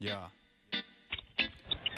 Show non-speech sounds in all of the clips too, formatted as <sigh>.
Ya.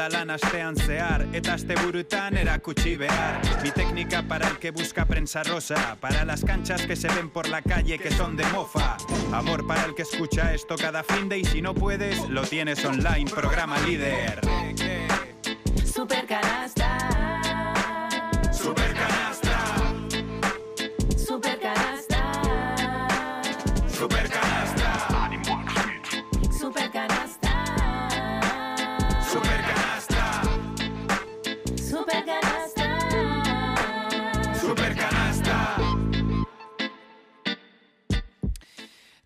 astean zehar Eta aste burutan erakutsi behar. Mi técnica para el que busca prensa rosa Para las canchas que se ven por la calle que son de mofa. Amor para el que escucha esto cada fin de Y si no puedes, lo tienes online, programa líder. Supercanasta Supercanasta,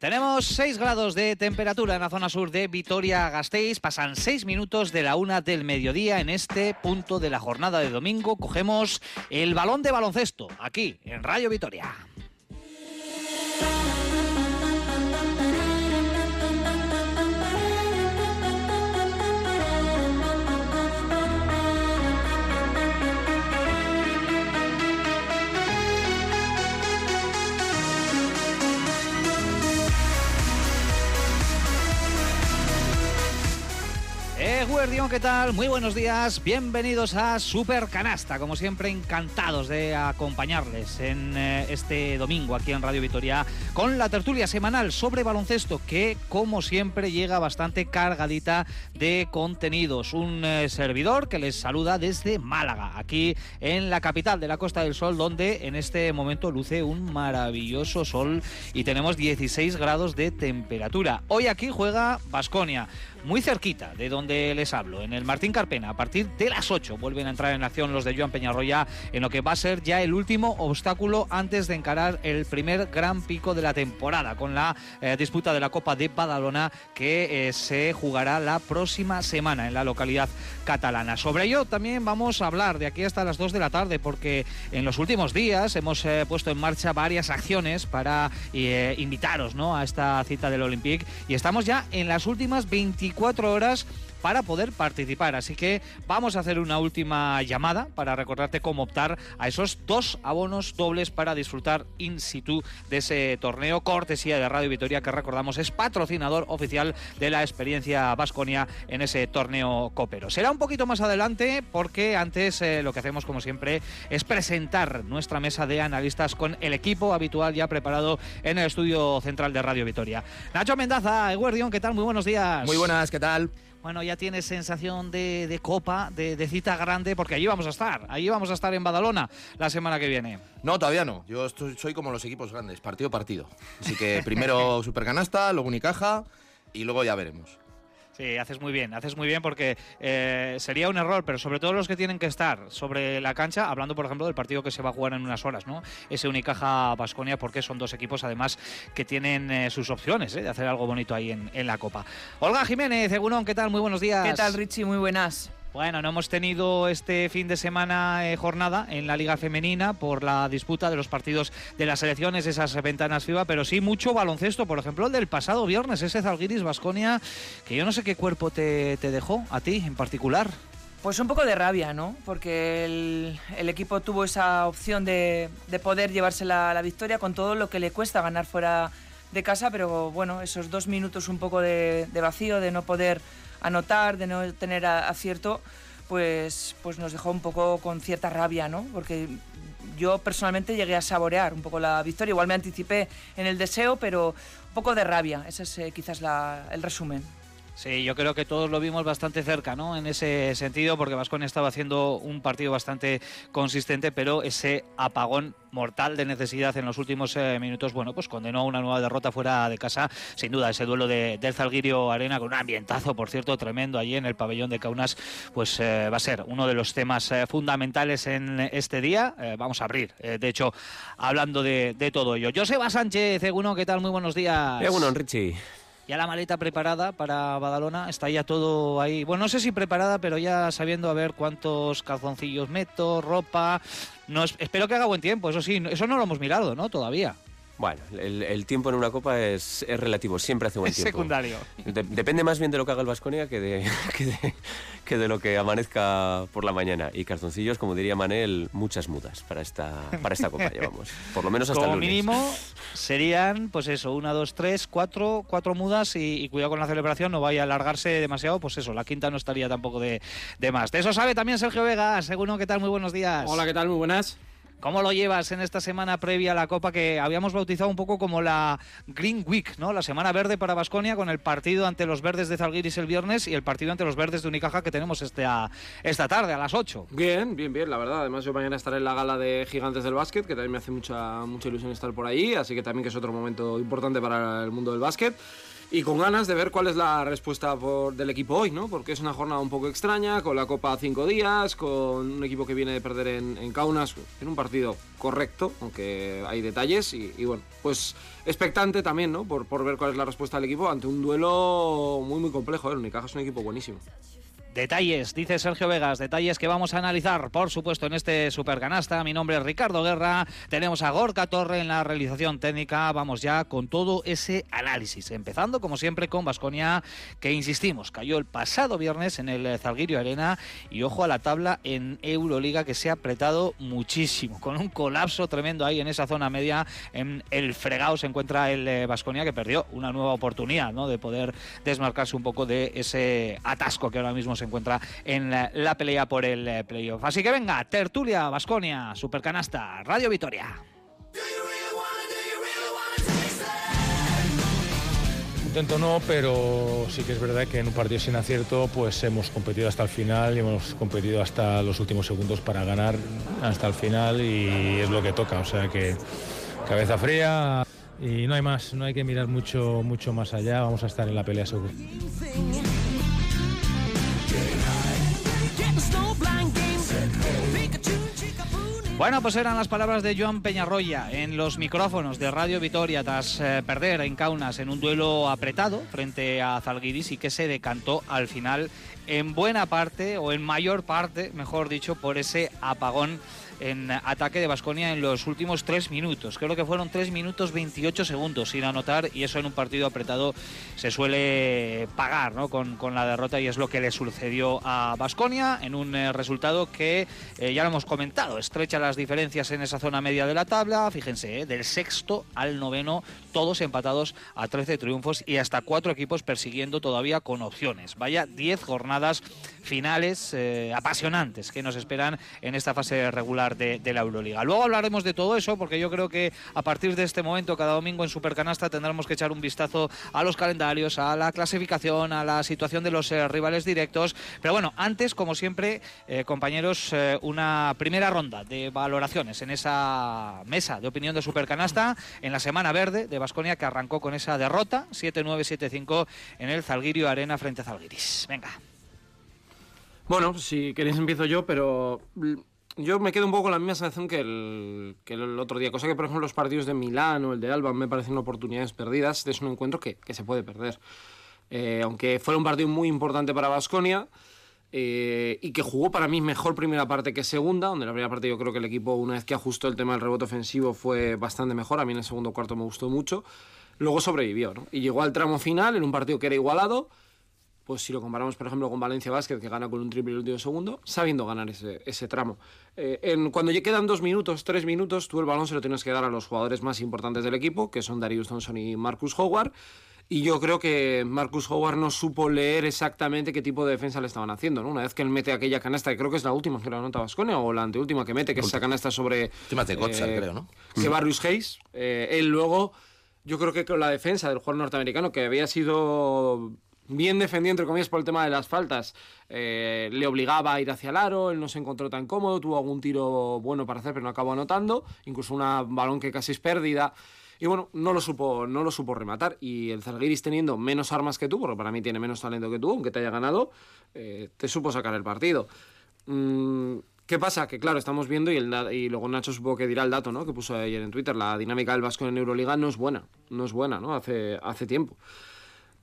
Tenemos 6 grados de temperatura en la zona sur de Vitoria-Gasteiz. Pasan 6 minutos de la una del mediodía. En este punto de la jornada de domingo cogemos el balón de baloncesto aquí en Radio Vitoria. ¿Qué tal? Muy buenos días, bienvenidos a Super Canasta. Como siempre, encantados de acompañarles en eh, este domingo aquí en Radio Vitoria con la tertulia semanal sobre baloncesto que, como siempre, llega bastante cargadita de contenidos. Un eh, servidor que les saluda desde Málaga, aquí en la capital de la Costa del Sol, donde en este momento luce un maravilloso sol y tenemos 16 grados de temperatura. Hoy aquí juega Basconia muy cerquita de donde les hablo, en el Martín Carpena. A partir de las 8 vuelven a entrar en acción los de Joan Peñarroya en lo que va a ser ya el último obstáculo antes de encarar el primer gran pico de la temporada con la eh, disputa de la Copa de Badalona que eh, se jugará la próxima semana en la localidad catalana. Sobre ello también vamos a hablar de aquí hasta las 2 de la tarde porque en los últimos días hemos eh, puesto en marcha varias acciones para invitaros ¿no? a esta cita del Olympique y estamos ya en las últimas 24 horas para poder participar. Así que vamos a hacer una última llamada para recordarte cómo optar a esos dos abonos dobles para disfrutar in situ de ese torneo. Cortesía de Radio Vitoria, que recordamos es patrocinador oficial de la experiencia Vasconia en ese torneo copero. Será un poquito más adelante porque antes eh, lo que hacemos como siempre es presentar nuestra mesa de analistas con el equipo habitual ya preparado en el estudio central de Radio Vitoria. Nacho Mendaza, Eguardión, ¿qué tal? Muy buenos días. Muy buenas, ¿qué tal? Bueno, ya tienes sensación de, de copa, de, de cita grande, porque allí vamos a estar. Allí vamos a estar en Badalona la semana que viene. No, todavía no. Yo estoy- soy como los equipos grandes, partido partido. Así que primero <laughs> Supercanasta, luego Unicaja y luego ya veremos. Sí, haces muy bien, haces muy bien porque eh, sería un error, pero sobre todo los que tienen que estar sobre la cancha, hablando por ejemplo del partido que se va a jugar en unas horas, ¿no? Ese Unicaja Basconia, porque son dos equipos además que tienen eh, sus opciones ¿eh? de hacer algo bonito ahí en, en la Copa. Olga Jiménez, Egunon, ¿qué tal? Muy buenos días. ¿Qué tal, Richie? Muy buenas. Bueno, no hemos tenido este fin de semana eh, jornada en la Liga Femenina por la disputa de los partidos de las selecciones, esas ventanas FIBA, pero sí mucho baloncesto. Por ejemplo, el del pasado viernes, ese Zalgiris Basconia, que yo no sé qué cuerpo te, te dejó, a ti en particular. Pues un poco de rabia, ¿no? Porque el, el equipo tuvo esa opción de, de poder llevarse la, la victoria con todo lo que le cuesta ganar fuera de casa, pero bueno, esos dos minutos un poco de, de vacío, de no poder anotar, de no tener acierto, pues, pues nos dejó un poco con cierta rabia, ¿no? Porque yo personalmente llegué a saborear un poco la victoria, igual me anticipé en el deseo, pero un poco de rabia, ese es eh, quizás la- el resumen. Sí, yo creo que todos lo vimos bastante cerca, ¿no? En ese sentido, porque Vasconia estaba haciendo un partido bastante consistente, pero ese apagón mortal de necesidad en los últimos eh, minutos, bueno, pues condenó a una nueva derrota fuera de casa. Sin duda, ese duelo de, del Zalgirio Arena, con un ambientazo, por cierto, tremendo allí en el pabellón de Kaunas, pues eh, va a ser uno de los temas eh, fundamentales en este día. Eh, vamos a abrir, de hecho, hablando de, de todo ello. Joseba Sánchez, Eguno, ¿qué tal? Muy buenos días. Bueno, Richie. Ya la maleta preparada para Badalona, está ya todo ahí. Bueno, no sé si preparada, pero ya sabiendo a ver cuántos calzoncillos meto, ropa. No, espero que haga buen tiempo, eso sí, eso no lo hemos mirado, ¿no? Todavía. Bueno, el, tiempo en una copa es, relativo, siempre hace buen es tiempo. secundario. depende más bien de lo que haga el Vasconia <laughs> que de, que, de, lo que amanezca por la mañana. Y calzoncillos, como diría Manel, muchas mudas para esta, para esta copa llevamos. Por lo menos hasta como el lunes. mínimo <laughs> serían, pues eso, una, dos, tres, cuatro, cuatro mudas y, cuidado con la celebración, no vaya a alargarse demasiado, pues eso, la quinta no estaría tampoco de, de más. De eso sabe también Sergio Vega. Seguro, ¿qué tal? Muy buenos días. Hola, ¿qué tal? Muy buenas. ¿Cómo lo llevas en esta semana previa a la Copa que habíamos bautizado un poco como la Green Week, ¿no? La semana verde para Basconia con el partido ante los verdes de Zalgiris el viernes y el partido ante los verdes de Unicaja que tenemos este esta tarde a las 8. Bien, bien, bien, la verdad. Además yo mañana estaré en la gala de Gigantes del Básquet, que también me hace mucha mucha ilusión estar por ahí, así que también que es otro momento importante para el mundo del básquet y con ganas de ver cuál es la respuesta por, del equipo hoy, ¿no? Porque es una jornada un poco extraña, con la Copa cinco días, con un equipo que viene de perder en, en Kaunas, en un partido correcto, aunque hay detalles, y, y bueno, pues expectante también, ¿no? Por, por, ver cuál es la respuesta del equipo ante un duelo muy, muy complejo, ¿eh? El Unicaja es un equipo buenísimo. Detalles, dice Sergio Vegas, detalles que vamos a analizar, por supuesto, en este Supercanasta. Mi nombre es Ricardo Guerra, tenemos a Gorka Torre en la realización técnica. Vamos ya con todo ese análisis, empezando como siempre con Vasconia, que insistimos, cayó el pasado viernes en el Zalgirio Arena y ojo a la tabla en Euroliga que se ha apretado muchísimo, con un colapso tremendo ahí en esa zona media. En el fregado se encuentra el Vasconia que perdió una nueva oportunidad ¿no? de poder desmarcarse un poco de ese atasco que ahora mismo se encuentra en la, pelea por el eh, playoff. Así que venga, tertulia, Basconia, Supercanasta, Radio Vitoria. Intento no, pero sí que es verdad que en un partido sin acierto pues hemos competido hasta el final y hemos competido hasta los últimos segundos para ganar hasta el final y es lo que toca, o sea que cabeza fría y no hay más, no hay que mirar mucho mucho más allá, vamos a estar en la pelea seguro. Bueno, pues eran las palabras de Joan Peñarroya en los micrófonos de Radio Vitoria tras eh, perder en Kaunas en un duelo apretado frente a Zalgiris y que se decantó al final en buena parte o en mayor parte, mejor dicho, por ese apagón en ataque de Basconia en los últimos tres minutos. Creo que fueron tres minutos 28 segundos sin anotar y eso en un partido apretado se suele pagar ¿no? con, con la derrota y es lo que le sucedió a Basconia en un eh, resultado que eh, ya lo hemos comentado, estrecha las diferencias en esa zona media de la tabla. Fíjense, eh, del sexto al noveno, todos empatados a 13 triunfos y hasta cuatro equipos persiguiendo todavía con opciones. Vaya 10 jornadas finales apasionantes que nos esperan en esta fase regular de, la Euroliga. Luego hablaremos de todo eso porque yo creo que a partir de este momento, cada domingo en Supercanasta tendremos que echar un vistazo a los calendarios, a la clasificación, a la situación de los eh, rivales directos. Pero bueno, antes, como siempre, eh, compañeros, eh, una primera ronda de valoraciones en esa mesa de opinión de Supercanasta en la semana verde de Basconia que arrancó con esa derrota 7-9-7-5 en el Zalgirio Arena frente a Zalgiris. Venga. Bueno, si queréis empiezo yo, pero yo me quedo un poco con la misma sensación que el, que el otro día. Cosa que, por ejemplo, los partidos de Milán o el de Alba me parecen oportunidades perdidas. Es un encuentro que, que se puede perder. Eh, aunque fuera un partido muy importante para Basconia eh, y que jugó para mí mejor primera parte que segunda, donde la primera parte yo creo que el equipo, una vez que ajustó el tema del rebote ofensivo, fue bastante mejor. A mí en el segundo cuarto me gustó mucho. Luego sobrevivió. Y llegó al tramo final en un partido que era igualado pues si lo comparamos, por ejemplo, con Valencia Basket, que gana con un triple el último segundo, sabiendo ganar ese, ese tramo. Eh, en, cuando ya quedan dos minutos, tres minutos, tú el balón se lo tienes que dar a los jugadores más importantes del equipo, que son Darius Thompson y Marcus Howard. Y yo creo que Marcus Howard no supo leer exactamente qué tipo de defensa le estaban haciendo. ¿no? Una vez que él mete aquella canasta, que creo que es la última que la anota Vasconia, o la anteúltima que mete, que es esa canasta sobre. Última de eh, creo, ¿no? Que Barrius Hayes. Eh, él luego, yo creo que con la defensa del jugador norteamericano, que había sido bien defendido, entre comillas, por el tema de las faltas, eh, le obligaba a ir hacia el aro, él no se encontró tan cómodo, tuvo algún tiro bueno para hacer, pero no acabó anotando, incluso un balón que casi es pérdida. Y bueno, no lo supo, no lo supo rematar. Y el Zalgiris teniendo menos armas que tú, porque para mí tiene menos talento que tú, aunque te haya ganado, eh, te supo sacar el partido. Mm, ¿Qué pasa? Que claro, estamos viendo, y, el, y luego Nacho supongo que dirá el dato, ¿no? Que puso ayer en Twitter, la dinámica del Vasco en Euroliga no es buena, no es buena, ¿no? Hace, hace tiempo.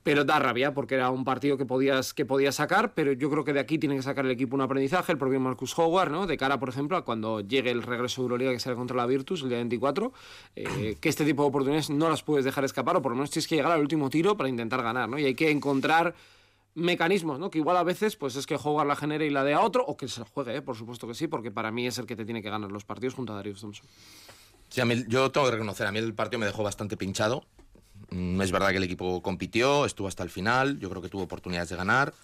Pero da rabia porque era un partido que podías, que podías sacar, pero yo creo que de aquí tiene que sacar el equipo un aprendizaje, el propio Marcus Howard, ¿no? de cara, por ejemplo, a cuando llegue el regreso de Euroliga que será contra la Virtus el día 24, eh, que este tipo de oportunidades no las puedes dejar escapar, o por lo menos tienes que llegar al último tiro para intentar ganar, ¿no? y hay que encontrar mecanismos, ¿no? Que igual a veces pues es que Howard la genere y la dé a otro, o que se la juegue, ¿eh? por supuesto que sí, porque para mí es el que te tiene que ganar los partidos junto a Darius Thompson. Sí, a mí- yo tengo que reconocer, a mí el partido me dejó bastante pinchado. Mm, Es verdad que el equipo compitió, estuvo hasta el final, yo creo que tuvo oportunidades de ganar,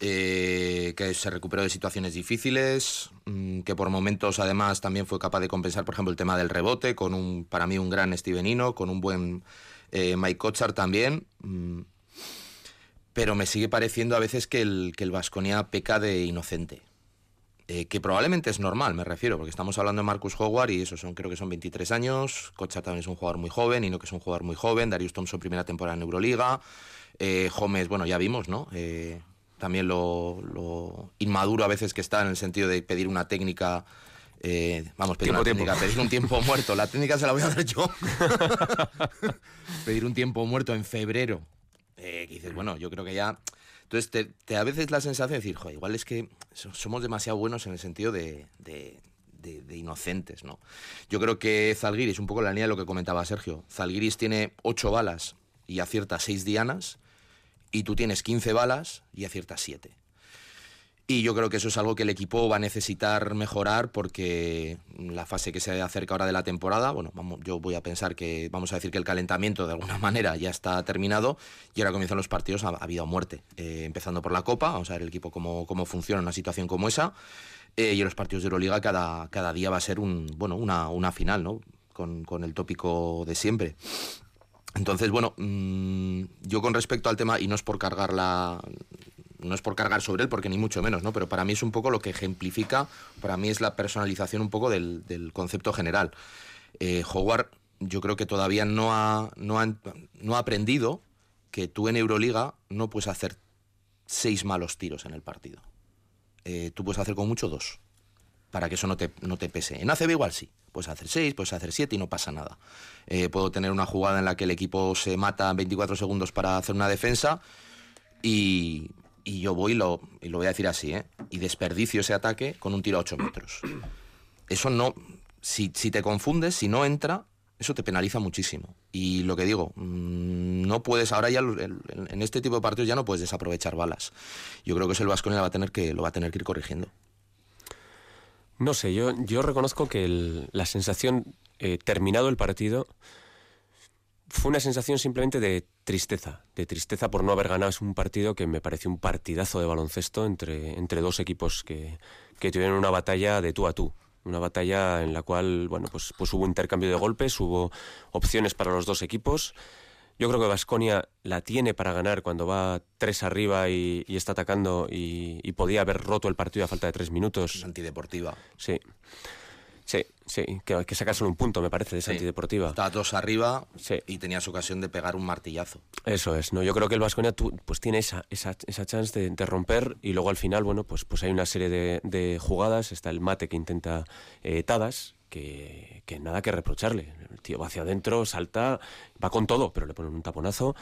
eh, que se recuperó de situaciones difíciles, mm, que por momentos además también fue capaz de compensar, por ejemplo, el tema del rebote, con un, para mí un gran Stevenino, con un buen eh, Mike Kotsar también. mm, pero me sigue pareciendo a veces que el, que el Vasconia peca de inocente. Eh, que probablemente es normal, me refiero, porque estamos hablando de Marcus Howard y eso son, creo que son 23 años. Kocha también es un jugador muy joven, Ino que es un jugador muy joven, Darius Thompson primera temporada en Euroliga, eh, Gómez, bueno, ya vimos, ¿no? Eh, también lo, lo inmaduro a veces que está en el sentido de pedir una técnica. eh, vamos, pedir Tiempo, una técnica, pedir un tiempo <laughs> muerto. La técnica se la voy a dar yo. <laughs> pedir un tiempo muerto en febrero. Que dices, bueno, yo creo que ya. Entonces, te, te a veces la sensación de decir, joder, igual es que so- somos demasiado buenos en el sentido de, de- de- de inocentes, ¿no? Yo creo que Zalgiris, un poco la línea de lo que comentaba Sergio, Zalgiris tiene ocho balas y acierta seis dianas, y tú tienes 15 balas y aciertas siete. Y yo creo que eso es algo que el equipo va a necesitar mejorar porque la fase que se acerca ahora de la temporada, bueno, vamos, yo voy a pensar que vamos a decir que el calentamiento de alguna <laughs> manera ya está terminado y ahora comienzan los partidos a, a vida o muerte. Eh, empezando por la Copa, vamos a ver el equipo cómo, cómo funciona en una situación como esa. Eh, y en los partidos de Euroliga cada, cada día va a ser un, bueno, una, una final, ¿no? Con, con el tópico de siempre. Entonces, bueno, mm, yo con respecto al tema, y no es por cargar la. No es por cargar sobre él, porque ni mucho menos, ¿no? Pero para mí es un poco lo que ejemplifica, para mí es la personalización un poco del, del concepto general. Eh, Howard, yo creo que todavía no ha, no, ha, no ha aprendido que tú en Euroliga no puedes hacer seis malos tiros en el partido. Eh, tú puedes hacer con mucho dos, para que eso no te, no te pese. En ACB igual sí, puedes hacer seis, puedes hacer siete y no pasa nada. Eh, puedo tener una jugada en la que el equipo se mata en 24 segundos para hacer una defensa y, y yo voy, y lo, y lo voy a decir así, ¿eh? y desperdicio ese ataque con un tiro a 8 metros. Eso no, si, si te confundes, si no entra, eso te penaliza muchísimo. Y lo que digo, mm, no puedes, ahora ya en este tipo de partidos ya no puedes desaprovechar balas. Yo creo que eso el Vasconia va a tener que, lo va a tener que ir corrigiendo. No sé, yo, yo reconozco que el- la sensación, eh, terminado el partido, fue una sensación simplemente de tristeza, de tristeza por no haber ganado. Es un partido que me pareció un partidazo de baloncesto entre, entre dos equipos que, que tuvieron una batalla de tú a tú. Una batalla en la cual, bueno, pues, pues hubo intercambio de golpes, hubo opciones para los dos equipos. Yo creo que Vasconia la tiene para ganar cuando va tres arriba y, y está atacando y, y podía haber roto el partido a falta de tres minutos. Antideportiva. Sí. Sí, sí, que, que saca solo un punto, me parece, de esa Sí. antideportiva. Estaba dos arriba Sí. y tenías ocasión de pegar un martillazo. Eso es, ¿no? Yo creo que el Vasconia pues tiene esa, esa, esa chance de, de romper y luego al final, bueno, pues, pues hay una serie de, de jugadas. Está el mate que intenta eh, Tadas, que, que nada que reprocharle. El tío va hacia adentro, salta, va con todo, pero le ponen un taponazo.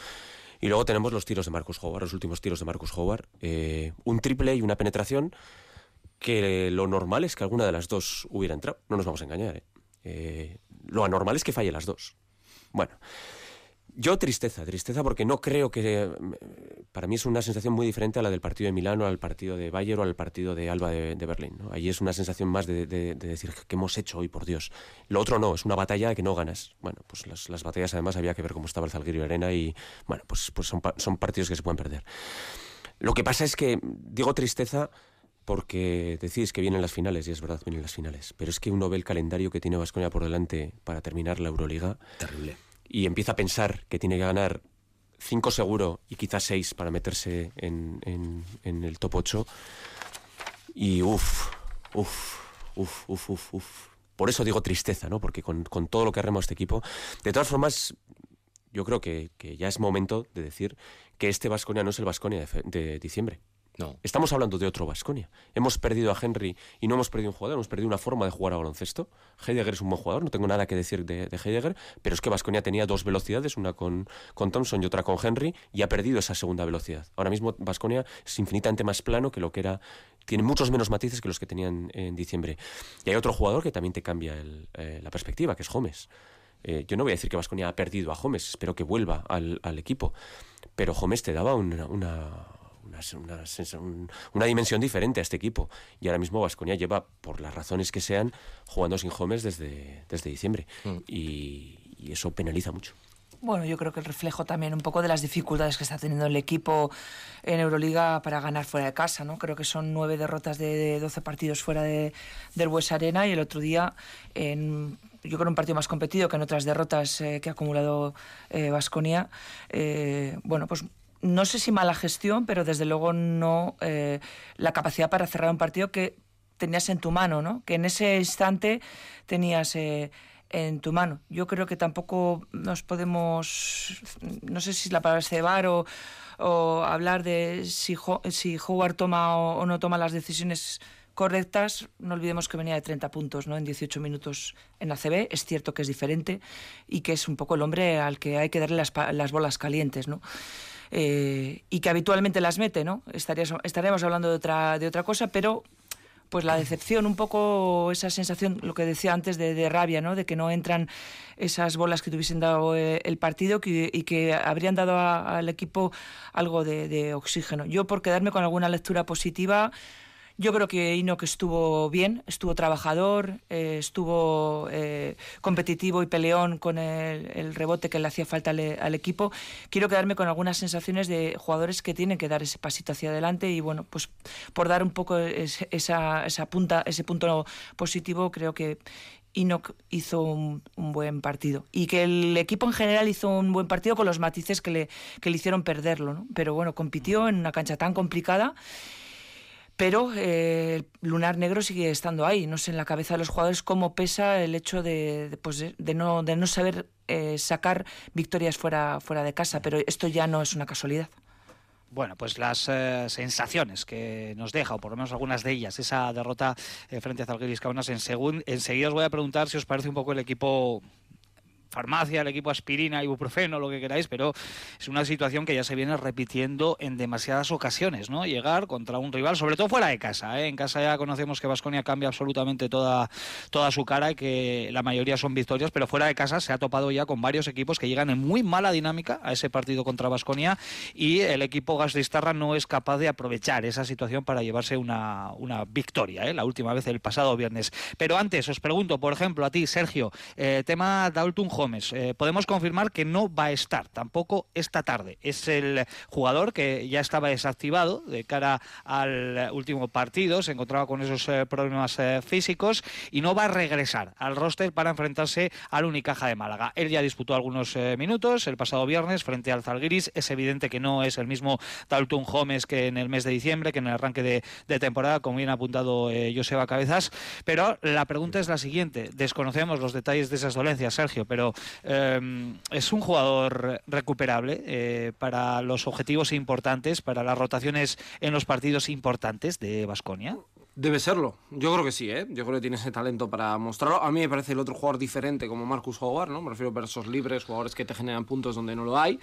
Y luego tenemos los tiros de Marcus Howard, los últimos tiros de Marcus Howard. Eh, un triple y una penetración que lo normal es que alguna de las dos hubiera entrado. No nos vamos a engañar, ¿eh? Eh, lo anormal es que falle las dos. Bueno, yo tristeza, tristeza porque no creo que... eh, Para mí es una sensación muy diferente a la del partido de Milano, al partido de Bayern o al partido de Alba de, Berlín. ¿no? Ahí es una sensación más de, de- de decir, ¿qué hemos hecho hoy, por Dios? Lo otro no, es una batalla que no ganas. Bueno, pues las, las batallas además había que ver cómo estaba el Zalgiris Arena y, bueno, pues, pues son, son partidos que se pueden perder. Lo que pasa es que digo tristeza porque decís que vienen las finales, y es verdad, vienen las finales, pero es que uno ve el calendario que tiene Vasconia por delante para terminar la Euroliga Terrible. y empieza a pensar que tiene que ganar 5 seguro y quizás 6 para meterse en, en- en el top 8. Y uff, uff, uff, uff, uff, uff. Por eso digo tristeza, ¿no? Porque con, con todo lo que arrema este equipo. De todas formas, yo creo que, que ya es momento de decir que este Vasconia no es el Vasconia de, de diciembre. No. Estamos hablando de otro Vasconia. Hemos perdido a Henry y no hemos perdido un jugador, hemos perdido una forma de jugar a baloncesto. Heidegger es un buen jugador, no tengo nada que decir de, de Heidegger, pero es que Vasconia tenía dos velocidades, una con, con Thompson y otra con Henry, y ha perdido esa segunda velocidad. Ahora mismo Vasconia es infinitamente más plano que lo que era. Tiene muchos menos matices que los que tenían en diciembre. Y hay otro jugador que también te cambia eh, la perspectiva, que es Gómez. Eh, yo no voy a decir que Vasconia ha perdido a Gómez, espero que vuelva al, equipo. Pero Gómez te daba una, una, una una dimensión diferente a este equipo. Y ahora mismo Vasconia lleva, por las razones que sean, jugando sin Gómez desde, desde diciembre. Y, y eso penaliza mucho. Bueno, yo creo que el reflejo también un poco de las dificultades que está teniendo el equipo en Euroliga para ganar fuera de casa, ¿no? Creo que son nueve derrotas de, de 12 partidos fuera de, del Bues Arena y el otro día, en, yo creo un partido más competido que en otras derrotas eh, que ha acumulado Vasconia, bueno, pues no sé si mala gestión, pero desde luego no eh, la capacidad para cerrar un partido que tenías en tu mano, ¿no? Que en ese instante tenías eh, en tu mano. Yo creo que tampoco nos podemos, no sé si la palabra es cebar o, hablar de si, si Howard toma o, o no toma las decisiones correctas, no olvidemos que venía de 30 puntos ¿no? en 18 minutos en ACB, es cierto que es diferente y que es un poco el hombre al que hay que darle las, las bolas calientes, ¿no? Eh, y que habitualmente las mete, ¿no? Estarías, estaremos hablando de otra, de otra cosa, pero pues la decepción, un poco esa sensación, lo que decía antes, de, rabia, ¿no? De que no entran esas bolas que tuviesen dado eh, el partido y que habrían dado a- al equipo algo de oxígeno. Yo, por quedarme con alguna lectura positiva, yo creo que Enoch estuvo bien, estuvo trabajador, eh, estuvo eh, competitivo y peleón con el, rebote que le hacía falta al, al equipo. Quiero quedarme con algunas sensaciones de jugadores que tienen que dar ese pasito hacia adelante y bueno, pues por dar un poco es- esa, esa punta, ese punto positivo, creo que Enoch hizo un, buen partido y que el equipo en general hizo un buen partido con los matices que le, que le hicieron perderlo. Pero bueno, compitió en una cancha tan complicada pero eh, el lunar negro sigue estando ahí. No sé en la cabeza de los jugadores cómo pesa el hecho de, pues, de- no, de no saber eh, sacar victorias fuera, fuera de casa, pero esto ya no es una casualidad. Bueno, pues las eh, sensaciones que nos deja, o por lo menos algunas de ellas, esa derrota frente a Zalgiris Kaunas, en enseguida os voy a preguntar si os parece un poco el equipo farmacia, el equipo aspirina, ibuprofeno, lo que queráis, pero es una situación que ya se viene repitiendo en demasiadas ocasiones, ¿no? Llegar contra un rival, sobre todo fuera de casa, ¿eh? En casa ya conocemos que Vasconia cambia absolutamente toda, toda su cara y que la mayoría son victorias, pero fuera de casa se ha topado ya con varios equipos que llegan en muy mala dinámica a ese partido contra Vasconia y el equipo Gastistarra no es capaz de aprovechar esa situación para llevarse una, una victoria, ¿eh? la última vez el pasado viernes. Pero antes os pregunto, por ejemplo, a ti, Sergio, eh, tema Dalton Gómez. Eh, podemos confirmar que no va a estar tampoco esta tarde. Es el jugador que ya estaba desactivado de cara al último partido, se encontraba con esos eh, problemas eh, físicos y no va a regresar al roster para enfrentarse al Unicaja de Málaga. Él ya disputó algunos eh, minutos el pasado viernes frente al Zalgiris. Es evidente que no es el mismo Dalton Gómez que en el mes de diciembre, que en el arranque de, temporada, como bien ha apuntado Joseba Cabezas. Pero la pregunta es la siguiente. Desconocemos los detalles de esas dolencias, Sergio, pero eh, es un jugador recuperable eh, para los objetivos importantes, para las rotaciones en los partidos importantes de Basconia. Debe serlo. Yo creo que sí, ¿eh? Yo creo que tiene ese talento para mostrarlo. A mí me parece el otro jugador diferente como Marcus Howard, ¿no? Me refiero a versos libres, jugadores que te generan puntos donde no lo hay.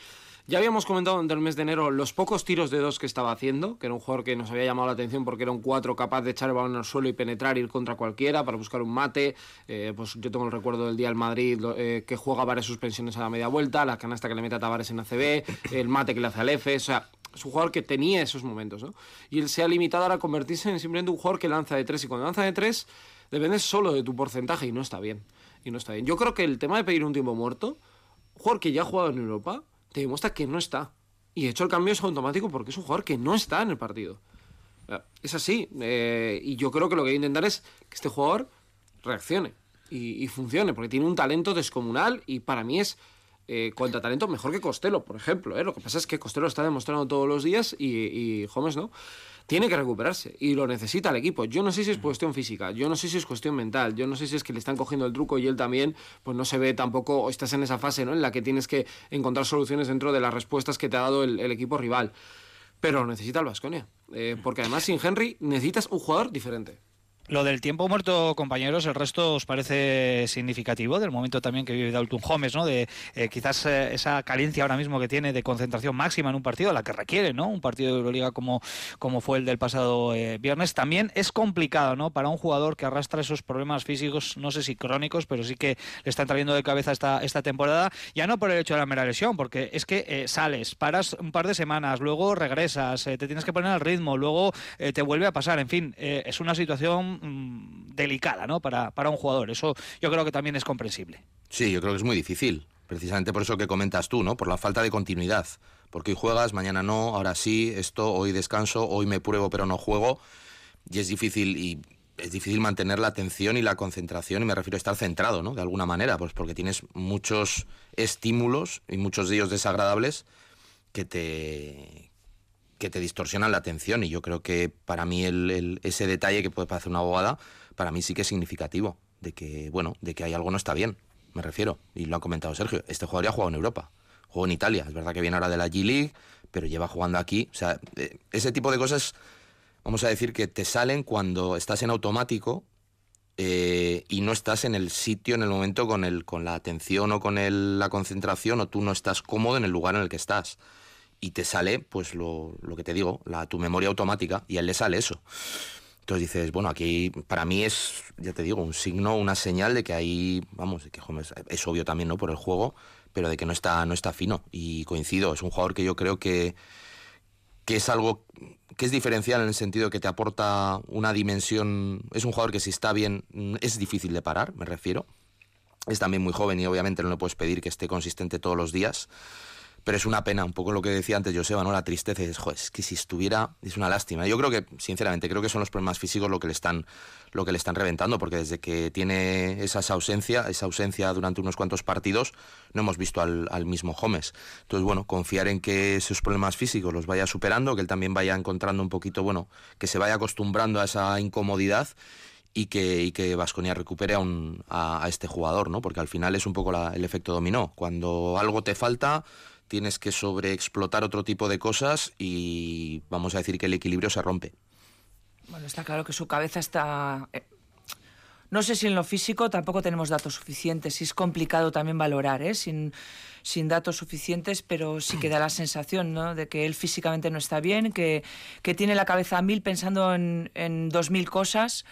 Ya habíamos comentado durante el mes de enero los pocos tiros de dos que estaba haciendo, que era un jugador que nos había llamado la atención porque era un cuatro capaz de echar el balón al suelo y penetrar, ir contra cualquiera para buscar un mate. Eh, pues yo tengo el recuerdo del día del Madrid eh, que juega varias suspensiones a la media vuelta, la canasta que le mete a Tavares en ACB, el mate que le hace al F, o sea, es un jugador que tenía esos momentos, ¿no? Y él se ha limitado ahora a convertirse en simplemente un jugador que lanza de tres y cuando lanza de tres depende solo de tu porcentaje y no está bien. Y no está bien. Yo creo que el tema de pedir un tiempo muerto, un jugador que ya ha jugado en Europa, te demuestra que no está. Y de hecho el cambio es automático porque es un jugador que no está en el partido. Es así. eh, y yo creo que lo que hay que intentar es que este jugador reaccione y, y funcione, porque tiene un talento descomunal y para mí es, eh, cuanto a talento, mejor que Costello, por ejemplo. ¿eh? Lo que pasa es que Costello lo está demostrando todos los días y, y Holmes no. Tiene que recuperarse y lo necesita el equipo. Yo no sé si es cuestión física, yo no sé si es cuestión mental, yo no sé si es que le están cogiendo el truco y él también, pues no se ve tampoco, o estás en esa fase ¿no? en la que tienes que encontrar soluciones dentro de las respuestas que te ha dado el, el equipo rival. pero lo necesita el Vasconia. porque además sin Henry necesitas un jugador diferente. Lo del tiempo muerto, compañeros, ¿el resto os parece significativo del momento también que vive Dalton Holmes, ¿no? De eh, quizás eh, esa carencia ahora mismo que tiene de concentración máxima en un partido, la que requiere, ¿no? Un partido de Euroliga como, como fue el del pasado eh, viernes. También es complicado, ¿no? Para un jugador que arrastra esos problemas físicos, no sé si crónicos, pero sí que le están trayendo de cabeza esta, esta temporada, ya no por el hecho de la mera lesión, porque es que sales, paras un par de semanas, luego regresas, te tienes que poner al ritmo, luego te vuelve a pasar, en fin, es una situación Mm, delicada ¿no? para, para un jugador. Eso yo creo que también es comprensible. Sí, yo creo que es muy difícil. Precisamente por eso que comentas tú, ¿no? Por la falta de continuidad. Porque hoy juegas, mañana no, ahora sí, esto, hoy descanso, hoy me pruebo pero no juego. Y es difícil y es difícil mantener la atención y la concentración, y me refiero a estar centrado, ¿no? De alguna manera, pues porque tienes muchos estímulos y muchos de ellos desagradables que te, que te distorsionan la atención y yo creo que para mí el, ese detalle que puede parecer una abogada, para mí sí que es significativo, de que, bueno, de que hay algo no está bien, me refiero, y lo ha comentado Sergio, este jugador ya ha jugado en Europa, jugó en Italia, es verdad que viene ahora de la G-League, pero lleva jugando aquí, o sea, eh, ese tipo de cosas, vamos a decir que te salen cuando estás en automático eh, y no estás en el sitio, en el momento con, el, con la atención o con el, la concentración, o tú no estás cómodo en el lugar en el que estás y te sale, pues lo, lo que te digo, la, tu memoria automática, y a él le sale eso. Entonces dices, bueno, aquí para mí es, ya te digo, un signo, una señal de que ahí, vamos, de que es obvio también, ¿no? Por el juego, pero de que no está, no está fino. Y coincido, es un jugador que yo creo que, que es algo que es diferencial en el sentido que te aporta una dimensión. Es un jugador que si está bien es difícil de parar, me refiero. Es también muy joven y obviamente no le puedes pedir que esté consistente todos los días pero es una pena, un poco lo que decía antes Joseba, ¿no? La tristeza, es, joder, es que si estuviera, es una lástima. Yo creo que, sinceramente, creo que son los problemas físicos lo que le están, lo que le están reventando, porque desde que tiene esa ausencia, esa ausencia durante unos cuantos partidos, no hemos visto al, mismo Gómez. Entonces, bueno, confiar en que esos problemas físicos los vaya superando, que él también vaya encontrando un poquito, bueno, que se vaya acostumbrando a esa incomodidad y que, y que Vasconia recupere a, un, a, este jugador, ¿no? Porque al final es un poco el efecto dominó. Cuando algo te falta, tienes que sobreexplotar otro tipo de cosas y vamos a decir que el equilibrio se rompe. Bueno, está claro que su cabeza está... Eh, no sé si en lo físico tampoco tenemos datos suficientes y es complicado también valorar, ¿eh? sin, sin datos suficientes, pero sí que da la sensación ¿no? de que él físicamente no está bien, que, que tiene la cabeza a mil pensando en, en dos mil cosas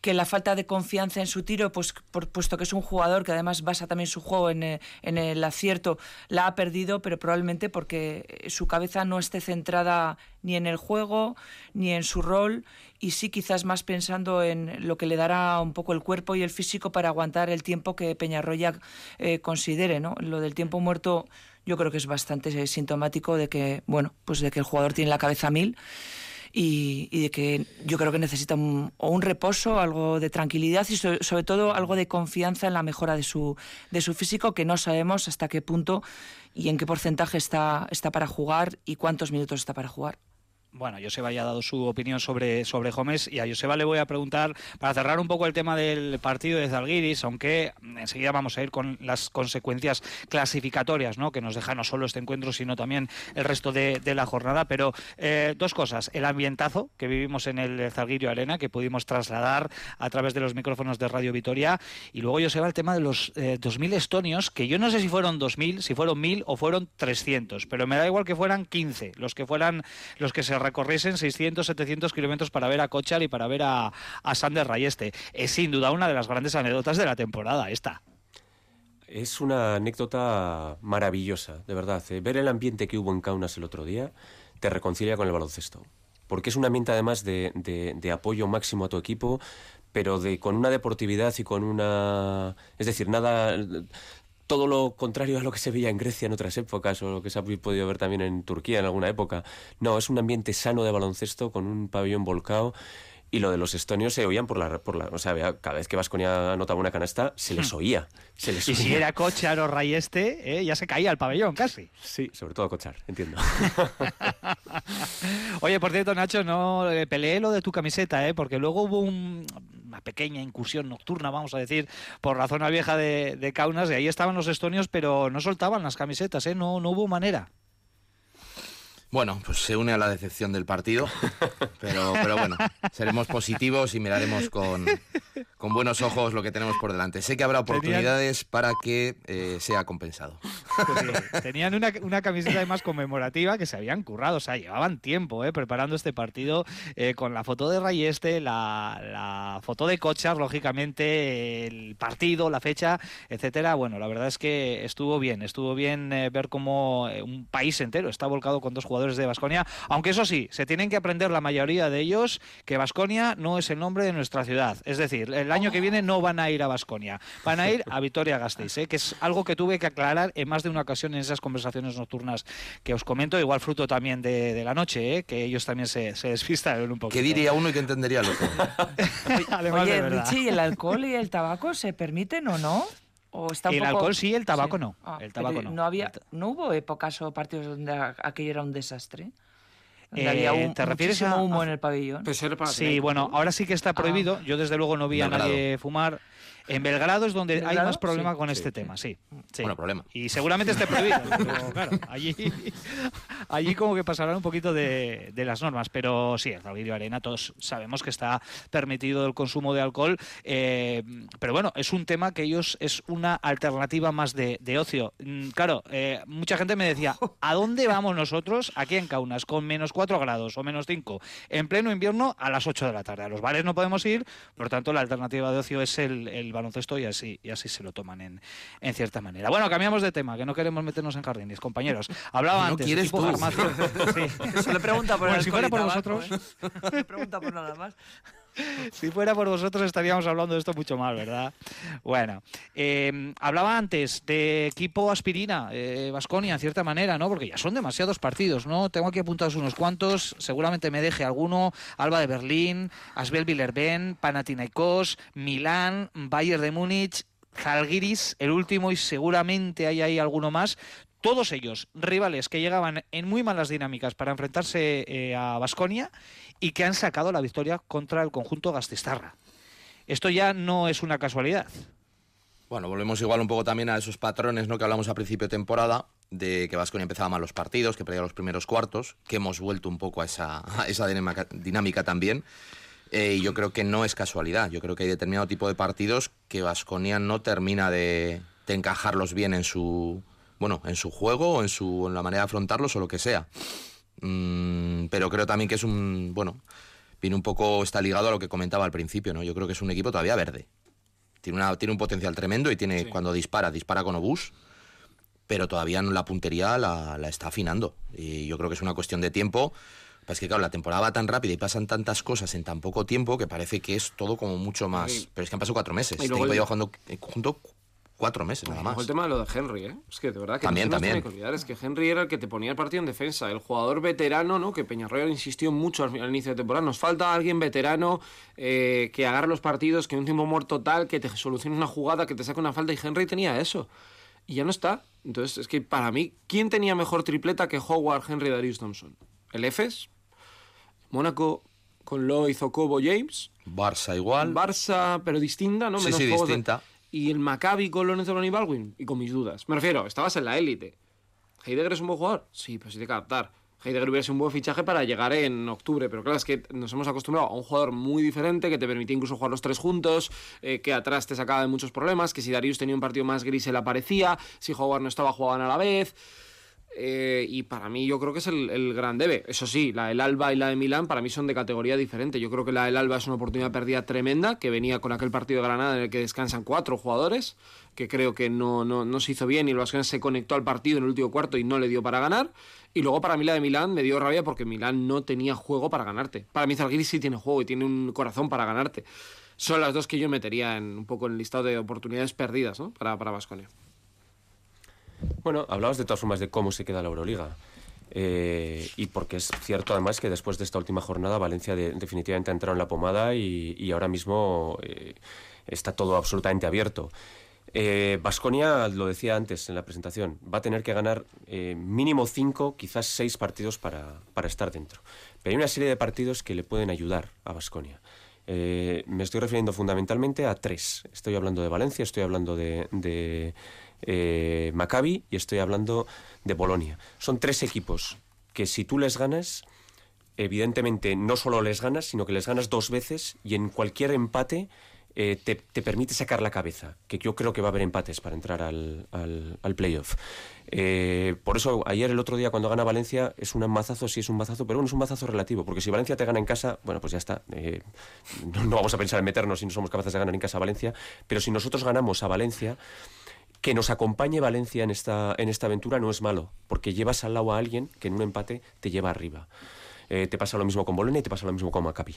que la falta de confianza en su tiro, pues por, puesto que es un jugador que además basa también su juego en, eh, en, el acierto, la ha perdido, pero probablemente porque su cabeza no esté centrada ni en el juego ni en su rol y sí quizás más pensando en lo que le dará un poco el cuerpo y el físico para aguantar el tiempo que Peñarroya eh, considere, ¿no? Lo del tiempo muerto yo creo que es bastante eh, sintomático de que, bueno, pues de que el jugador tiene la cabeza mil y, de que yo creo que necesita un, o un reposo, algo de tranquilidad y sobre, todo algo de confianza en la mejora de su, de su físico, que no sabemos hasta qué punto y en qué porcentaje está, está para jugar y cuántos minutos está para jugar. Bueno, Joseba ya ha dado su opinión sobre, sobre Gómez y a Joseba le voy a preguntar, para cerrar un poco el tema del partido de Zalgiris, aunque enseguida vamos a ir con las consecuencias clasificatorias ¿no? que nos deja no solo este encuentro, sino también el resto de, la jornada. Pero eh, dos cosas, el ambientazo que vivimos en el Zalgirio Arena, que pudimos trasladar a través de los micrófonos de Radio Vitoria, y luego Joseba el tema de los 2.000 eh, estonios, que yo no sé si fueron 2.000, si fueron 1.000 o fueron 300, pero me da igual que fueran 15, los que fueran los que se recorriesen 600, 700 kilómetros para ver a Kochar y para ver a, a Sander Rayeste. Es sin duda una de las grandes anécdotas de la temporada esta. Es una anécdota maravillosa, de verdad. Eh, ver el ambiente que hubo en Kaunas el otro día te reconcilia con el baloncesto. Porque es un ambiente además de, de, apoyo máximo a tu equipo, pero de, con una deportividad y con una... Es decir, nada todo lo contrario a lo que se veía en Grecia en otras épocas o lo que se ha podido ver también en Turquía en alguna época. No, es un ambiente sano de baloncesto con un pabellón volcado y lo de los estonios se oían por la... Por la o sea, cada vez que Vasconia anotaba una canasta, se les hmm. oía. Se les y si era Cochar o Rayeste, eh, ya se caía el pabellón casi. Sí, sobre todo Cochar, entiendo. <laughs> Oye, por cierto, Nacho, no eh, peleé lo de tu camiseta, ¿eh? porque luego hubo una pequeña incursión nocturna, vamos a decir, por la zona vieja de, de Kaunas, y ahí estaban los estonios, pero no soltaban las camisetas, ¿eh? no, no hubo manera. Bueno, pues se une a la decepción del partido, pero, pero bueno, seremos positivos y miraremos con, con buenos ojos lo que tenemos por delante. Sé que habrá oportunidades para que eh, sea compensado. Tenían una, una, camiseta además conmemorativa que se habían currado, o sea, llevaban tiempo eh, preparando este partido eh, con la foto de Rayeste, la, la, foto de Cochas, lógicamente, el partido, la fecha, etcétera. Bueno, la verdad es que estuvo bien, estuvo bien eh, ver cómo un país entero está volcado con dos jugadores de Basconia, aunque eso sí, se tienen que aprender la mayoría de ellos que Basconia no es el nombre de nuestra ciudad. Es decir, el año que viene no van a ir a Basconia, van a ir a <laughs> Vitoria-Gasteiz, ¿eh? que es algo que tuve que aclarar en más de una ocasión en esas conversaciones nocturnas que os comento, igual fruto también de, la noche, ¿eh? que ellos también se, se despistan un poco. ¿Qué diría uno y qué entendería el otro? <laughs> Oye, Richie, ¿el alcohol y el <laughs> tabaco se permiten o no? el alcohol sí, el tabaco no. Ah, el tabaco no. No, había, ¿No hubo épocas o partidos donde aquello era un desastre? Eh, había un, ¿Te refieres a humo en el pabellón? Pues sí, bueno, ahora sí que está prohibido. Ah. Yo desde luego no vi a nadie fumar. En Belgrado es donde hay más problema con este tema, sí, Bueno, problema. Y seguramente esté prohibido, <laughs> pero claro, allí, allí como que pasarán un poquito de, las normas, pero sí, el Zalgiris Arena todos sabemos que está permitido el consumo de alcohol, eh, pero bueno, es un tema que ellos es una alternativa más de, ocio. Mm, claro, eh, mucha gente me decía, <laughs> ¿a dónde vamos nosotros aquí en Kaunas con menos 4 grados o menos 5 en pleno invierno a las 8 de la tarde? A los bares no podemos ir, por tanto la alternativa de ocio es el, el baloncesto y así, y así se lo toman en, en cierta manera. Bueno, cambiamos de tema, que no queremos meternos en jardines, compañeros. Hablaba antes quieres equipo farmacia. <laughs> Sí. le pregunta por bueno, si fuera por vosotros. ¿eh? pregunta por nada más. <laughs> si fuera por vosotros estaríamos hablando de esto mucho más, ¿verdad? Bueno, eh, hablaba antes de equipo aspirina, Vasconia, en cierta manera, ¿no? Porque ya son demasiados partidos, ¿no? Tengo aquí apuntados unos cuantos, seguramente me deje alguno, Alba de Berlín, Asbel Villerben, Panathinaikos, Milán, Bayern de Múnich, Zalgiris, el último y seguramente hay ahí alguno más todos ellos rivales que llegaban en muy malas dinámicas para enfrentarse eh, a Basconia y que han sacado la victoria contra el conjunto Gastistarra. Esto ya no es una casualidad. Bueno, volvemos igual un poco también a esos patrones ¿no? que hablamos a principio de temporada, de que Vasconia empezaba mal los partidos, que perdía los primeros cuartos, que hemos vuelto un poco a esa, dinámica, también. Eh, y yo creo que no es casualidad. Yo creo que hay determinado tipo de partidos que Vasconia no termina de, encajarlos bien en su, bueno, en su juego o en, su, en la manera de afrontarlos o lo que sea. Mm, pero creo también que es un, bueno, viene un poco, está ligado a lo que comentaba al principio, ¿no? Yo creo que es un equipo todavía verde. Tiene, una, tiene un potencial tremendo y tiene, cuando dispara, dispara con obús, pero todavía la puntería la, la, está afinando. Y yo creo que es una cuestión de tiempo. Es que, claro, la temporada va tan rápida y pasan tantas cosas en tan poco tiempo que parece que es todo como mucho más. Pero es que han pasado cuatro meses. Este equipo lleva jugando junto cuatro meses nada más. El tema de lo de Henry, ¿eh? Es que de verdad que también, no también. tiene que olvidar. Es que Henry era el que te ponía el partido en defensa. El jugador veterano, ¿no? Que Peñarroya insistió mucho al, inicio de temporada. Nos falta alguien veterano eh, que agarre los partidos, que en un tiempo muerto tal, que te solucione una jugada, que te saque una falta. Y Henry tenía eso. Y ya no está. Entonces, es que para mí, ¿quién tenía mejor tripleta que Howard, Henry y Darius Thompson? ¿El EFES? ¿Mónaco con Lloyd, Zocobo, James? Barça igual. Barça, pero distinta, ¿no? Menos sí, sí, distinta y el Maccabi con Lorenzo y Baldwin y con mis dudas. Me refiero, estabas en la élite. ¿Heidegger es un buen jugador? Sí, pero sí que adaptar. Heidegger hubiera sido un buen fichaje para llegar en octubre, pero claro, es que nos hemos acostumbrado a un jugador muy diferente que te permitía incluso jugar los tres juntos, eh, que atrás te sacaba de muchos problemas, que si Darius tenía un partido más gris le aparecía, si Howard no estaba jugaban a la vez. Eh, y para mí yo creo que es el, gran debe. Eso sí, la del Alba y la de Milán para mí son de categoría diferente. Yo creo que la del Alba es una oportunidad perdida tremenda, que venía con aquel partido de Granada en el que descansan cuatro jugadores, que creo que no, no, se hizo bien y el Vasconia se conectó al partido en el último cuarto y no le dio para ganar. Y luego para mí la de Milán me dio rabia porque Milán no tenía juego para ganarte. Para mí Zalgiris sí tiene juego y tiene un corazón para ganarte. Son las dos que yo metería un poco en el listado de oportunidades perdidas ¿no? para Vasconia. Bueno, hablabas de todas formas de cómo se queda la Euroliga. Eh, y porque es cierto además que después de esta última jornada Valencia definitivamente ha entrado en la pomada y, ahora mismo eh, está todo absolutamente abierto. Vasconia, eh, lo decía antes en la presentación, va a tener que ganar mínimo cinco, quizás seis partidos para, estar dentro. Pero hay una serie de partidos que le pueden ayudar a Vasconia. me estoy refiriendo fundamentalmente a tres. Estoy hablando de Valencia, estoy hablando de eh, Maccabi y estoy hablando de Bolonia. Son tres equipos que si tú les ganas, evidentemente no solo les ganas, sino que les ganas dos veces y en cualquier empate eh, te, te permite sacar la cabeza, que yo creo que va a haber empates para entrar al playoff. Eh, por eso ayer, el otro día, cuando gana Valencia, es un mazazo, sí es un mazazo, pero bueno, es un mazazo relativo, porque si Valencia te gana en casa, bueno, pues ya está. Eh, no, no vamos a pensar en meternos si no somos capaces de ganar en casa a Valencia, pero si nosotros ganamos a Valencia, que nos acompañe Valencia en esta, en esta aventura no es malo, porque llevas al lado a alguien que en un empate te lleva arriba. Eh, te pasa lo mismo con Bolonia y te pasa lo mismo con Maccabi.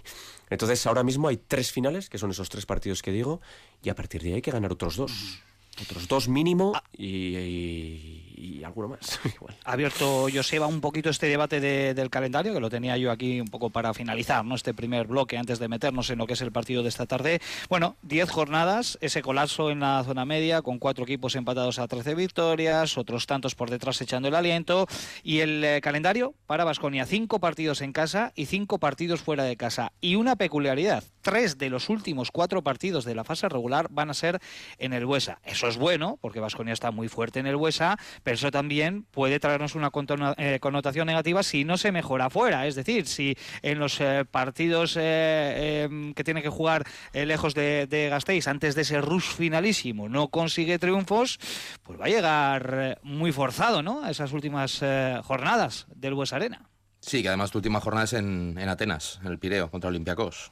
Entonces, ahora mismo hay tres finales, que son esos tres partidos que digo, y a partir de ahí hay que ganar otros dos. Otros dos mínimo y, y- y alguno más. <laughs> Abierto Joseba un poquito este debate de- del calendario, que lo tenía yo aquí un poco para finalizar, ¿no? Este primer bloque antes de meternos en lo que es el partido de esta tarde. Bueno, 10 jornadas, ese colapso en la zona media, con cuatro equipos empatados a 13 victorias, otros tantos por detrás echando el aliento. Y el eh, calendario para Vasconia, cinco partidos en casa y cinco partidos fuera de casa. Y una peculiaridad, tres de los últimos cuatro partidos de la fase regular van a ser en el Buesa. Eso es bueno, porque Vasconia está muy fuerte en el Buesa, pero eso también puede traernos una eh, connotación negativa si no se mejora fuera. Es decir, si en los eh, partidos eh, eh, que tiene que jugar lejos de, de Gasteiz, antes de ese rush finalísimo, no consigue triunfos, pues va a llegar muy forzado ¿no? a esas últimas jornadas del Buesa Arena. Sí, que además tu última jornada es en, en Atenas, en el Pireo, contra Olympiacos.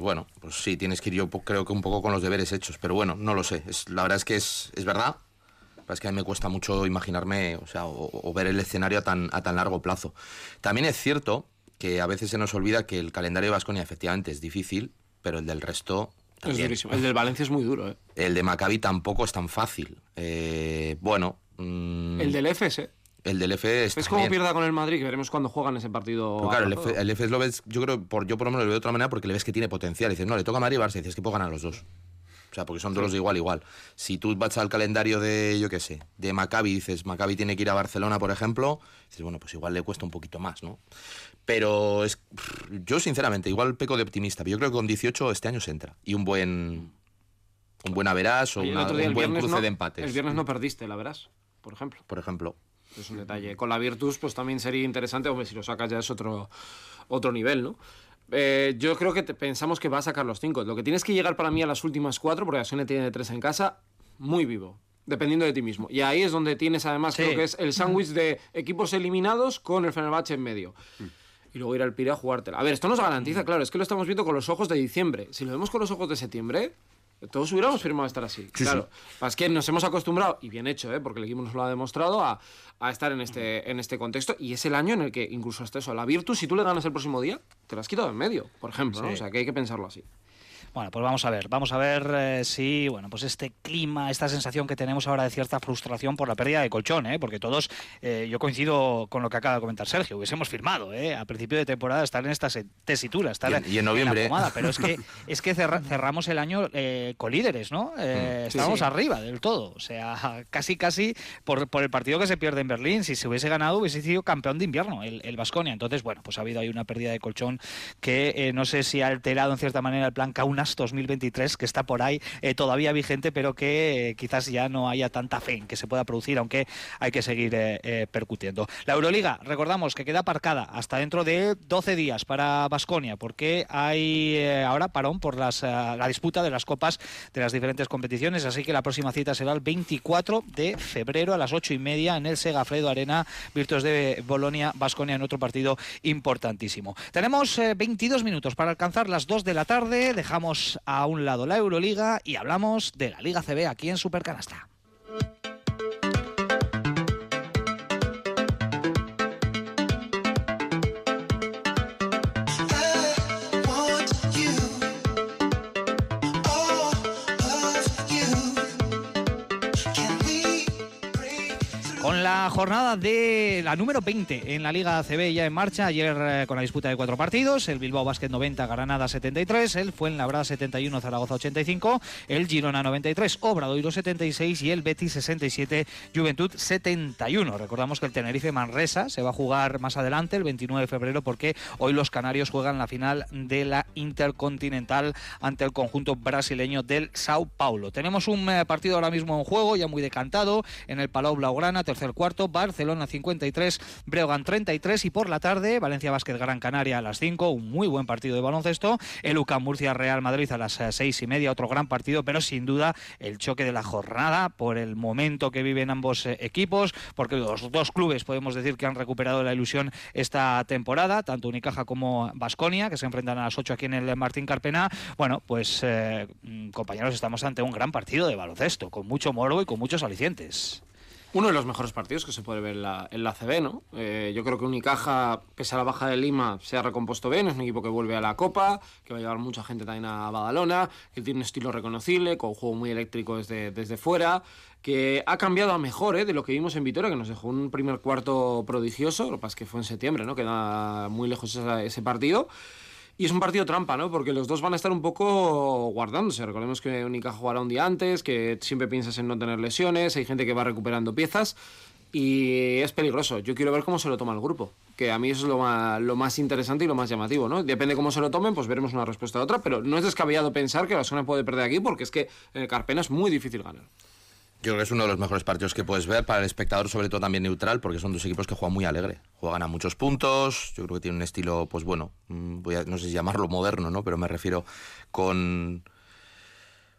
Bueno, pues sí, tienes que ir yo creo que un poco con los deberes hechos, pero bueno, no lo sé. La verdad es que es verdad. Es que a mí me cuesta mucho imaginarme, o sea, o, o ver el escenario a tan, a tan largo plazo. También es cierto que a veces se nos olvida que el calendario de Vasconia efectivamente es difícil, pero el del resto Es también. durísimo. El del Valencia es muy duro, ¿eh? El de Maccabi tampoco es tan fácil. Eh, bueno. mm, El del FS. ¿eh? el del FS Es como también. pierda con el Madrid, que veremos cuando juegan ese partido. Pero claro, el. F, el FS lo ves, yo creo, por, yo por lo menos lo veo de otra manera porque le ves que tiene potencial. Y dices, no, le toca a Madrid y Barça, y dices que puedo ganar los dos. O sea, porque son todos de igual, igual. Si tú vas al calendario de, yo qué sé, de Maccabi, dices, Maccabi tiene que ir a Barcelona, por ejemplo, dices, bueno, pues igual le cuesta un poquito más, ¿no? Pero es, yo, sinceramente, igual peco de optimista, pero yo creo que con 18 este año se entra. Y un buen, un buen averás o Oye, el una- otro día, un el buen cruce no- de empates. El viernes no perdiste, la verás, por ejemplo. Por ejemplo. Es un detalle. Con la Virtus, pues también sería interesante. Hombre, si lo sacas ya es otro, otro nivel, ¿no? Eh, yo creo que te- pensamos que va a sacar los cinco. Lo que tienes que llegar para mí a las últimas cuatro, porque Asune tiene tres en casa, muy vivo. Dependiendo de ti mismo. Y ahí es donde tienes además, Sí. creo que es el sándwich de equipos eliminados con el Fenerbahce en medio. Y luego ir al Pira a jugártela. A ver, esto nos garantiza, claro, es que lo estamos viendo con los ojos de diciembre. Si lo vemos con los ojos de septiembre, todos hubiéramos firmado estar así. claro. Es que nos hemos acostumbrado, y bien hecho, ¿eh? porque el equipo nos lo ha demostrado, a, a estar en este, en este contexto. Y es el año en el que, incluso hasta eso, la Virtus, si tú le ganas el próximo día, te la has quitado en medio, por ejemplo. O sea, que hay que pensarlo así. Bueno, pues vamos a ver, vamos a ver eh, si, bueno, pues este clima, esta sensación que tenemos ahora de cierta frustración por la pérdida de colchón, ¿eh? porque todos, eh, yo coincido con lo que acaba de comentar Sergio, hubiésemos firmado, ¿eh? a principio de temporada estar en esta tesitura, estar Y en- y en noviembre. la pomada, pero es que <laughs> es que cerra- cerramos el año eh, colíderes, ¿no? Eh, Sí, estábamos sí. arriba del todo, o sea, casi casi por, por el partido que se pierde en Berlín, si se hubiese ganado hubiese sido campeón de invierno el, el Baskonia, entonces bueno, pues ha habido ahí una pérdida de colchón que eh, no sé si ha alterado en cierta manera el plan Kaunas 2023 que está por ahí eh, todavía vigente, pero que eh, quizás ya no haya tanta fe en que se pueda producir, aunque hay que seguir eh, percutiendo. La Euroliga, recordamos que queda aparcada hasta dentro de 12 días para Basconia, porque hay ahora parón por las, la disputa de las copas de las diferentes competiciones, así que la próxima cita será el 24 de febrero a las 8 y media en el Segafredo Arena, Virtus de Bolonia, Basconia en otro partido importantísimo. Tenemos eh, 22 minutos para alcanzar las 2 de la tarde, dejamos a un lado la Euroliga y hablamos de la Liga CB aquí en Supercanasta. Jornada de la número 20 en la Liga ACB ya en marcha, ayer eh, con la disputa de cuatro partidos, el Bilbao Basket 90, Granada 73, el Fuenlabrada 71, Zaragoza 85, el Girona 93, Obradoiro 76 y el Betis 67, Juventud 71. Recordamos que el Tenerife Manresa se va a jugar más adelante, el 29 de febrero, porque hoy los canarios juegan la final de la Intercontinental ante el conjunto brasileño del Sao Paulo. Tenemos un eh, partido ahora mismo en juego, ya muy decantado, en el Palau Blaugrana, tercer cuarto. Barcelona 53, Breogán 33 y por la tarde Valencia Vázquez Gran Canaria a las 5, un muy buen partido de baloncesto, el UCAM Murcia Real Madrid a las 6 y media, otro gran partido, pero sin duda el choque de la jornada por el momento que viven ambos eh, equipos, porque los dos clubes podemos decir que han recuperado la ilusión esta temporada, tanto Unicaja como Basconia, que se enfrentan a las 8 aquí en el Martín Carpena. Bueno, pues eh, mm, compañeros, estamos ante un gran partido de baloncesto, con mucho morbo y con muchos alicientes. Uno de los mejores partidos que se puede ver en la, en la CB, ¿no? Eh, yo creo que Unicaja, pese a la baja de Lima, se ha recompuesto bien. Es un equipo que vuelve a la Copa, que va a llevar mucha gente también a Badalona, que tiene un estilo reconocible, con un juego muy eléctrico desde, desde fuera, que ha cambiado a mejor ¿eh? de lo que vimos en Vitoria, que nos dejó un primer cuarto prodigioso. Lo que pasa es que fue en septiembre, ¿no? Queda muy lejos ese, ese partido. Y es un partido trampa, ¿no? Porque los dos van a estar un poco guardándose. Recordemos que Unicaja jugará un día antes, que siempre piensas en no tener lesiones, hay gente que va recuperando piezas y es peligroso. Yo quiero ver cómo se lo toma el grupo, que a mí es lo más, interesante y lo más llamativo, ¿no? Depende cómo se lo tomen, pues veremos una respuesta a otra, pero no es descabellado pensar que Barcelona puede perder aquí porque es que en el Carpena es muy difícil ganar. Yo creo que es uno de los mejores partidos que puedes ver para el espectador, sobre todo también neutral, porque son dos equipos que juegan muy alegre. Juegan a muchos puntos, yo creo que tienen un estilo, pues bueno, mm, voy a, no sé si llamarlo moderno, ¿no? Pero me refiero con...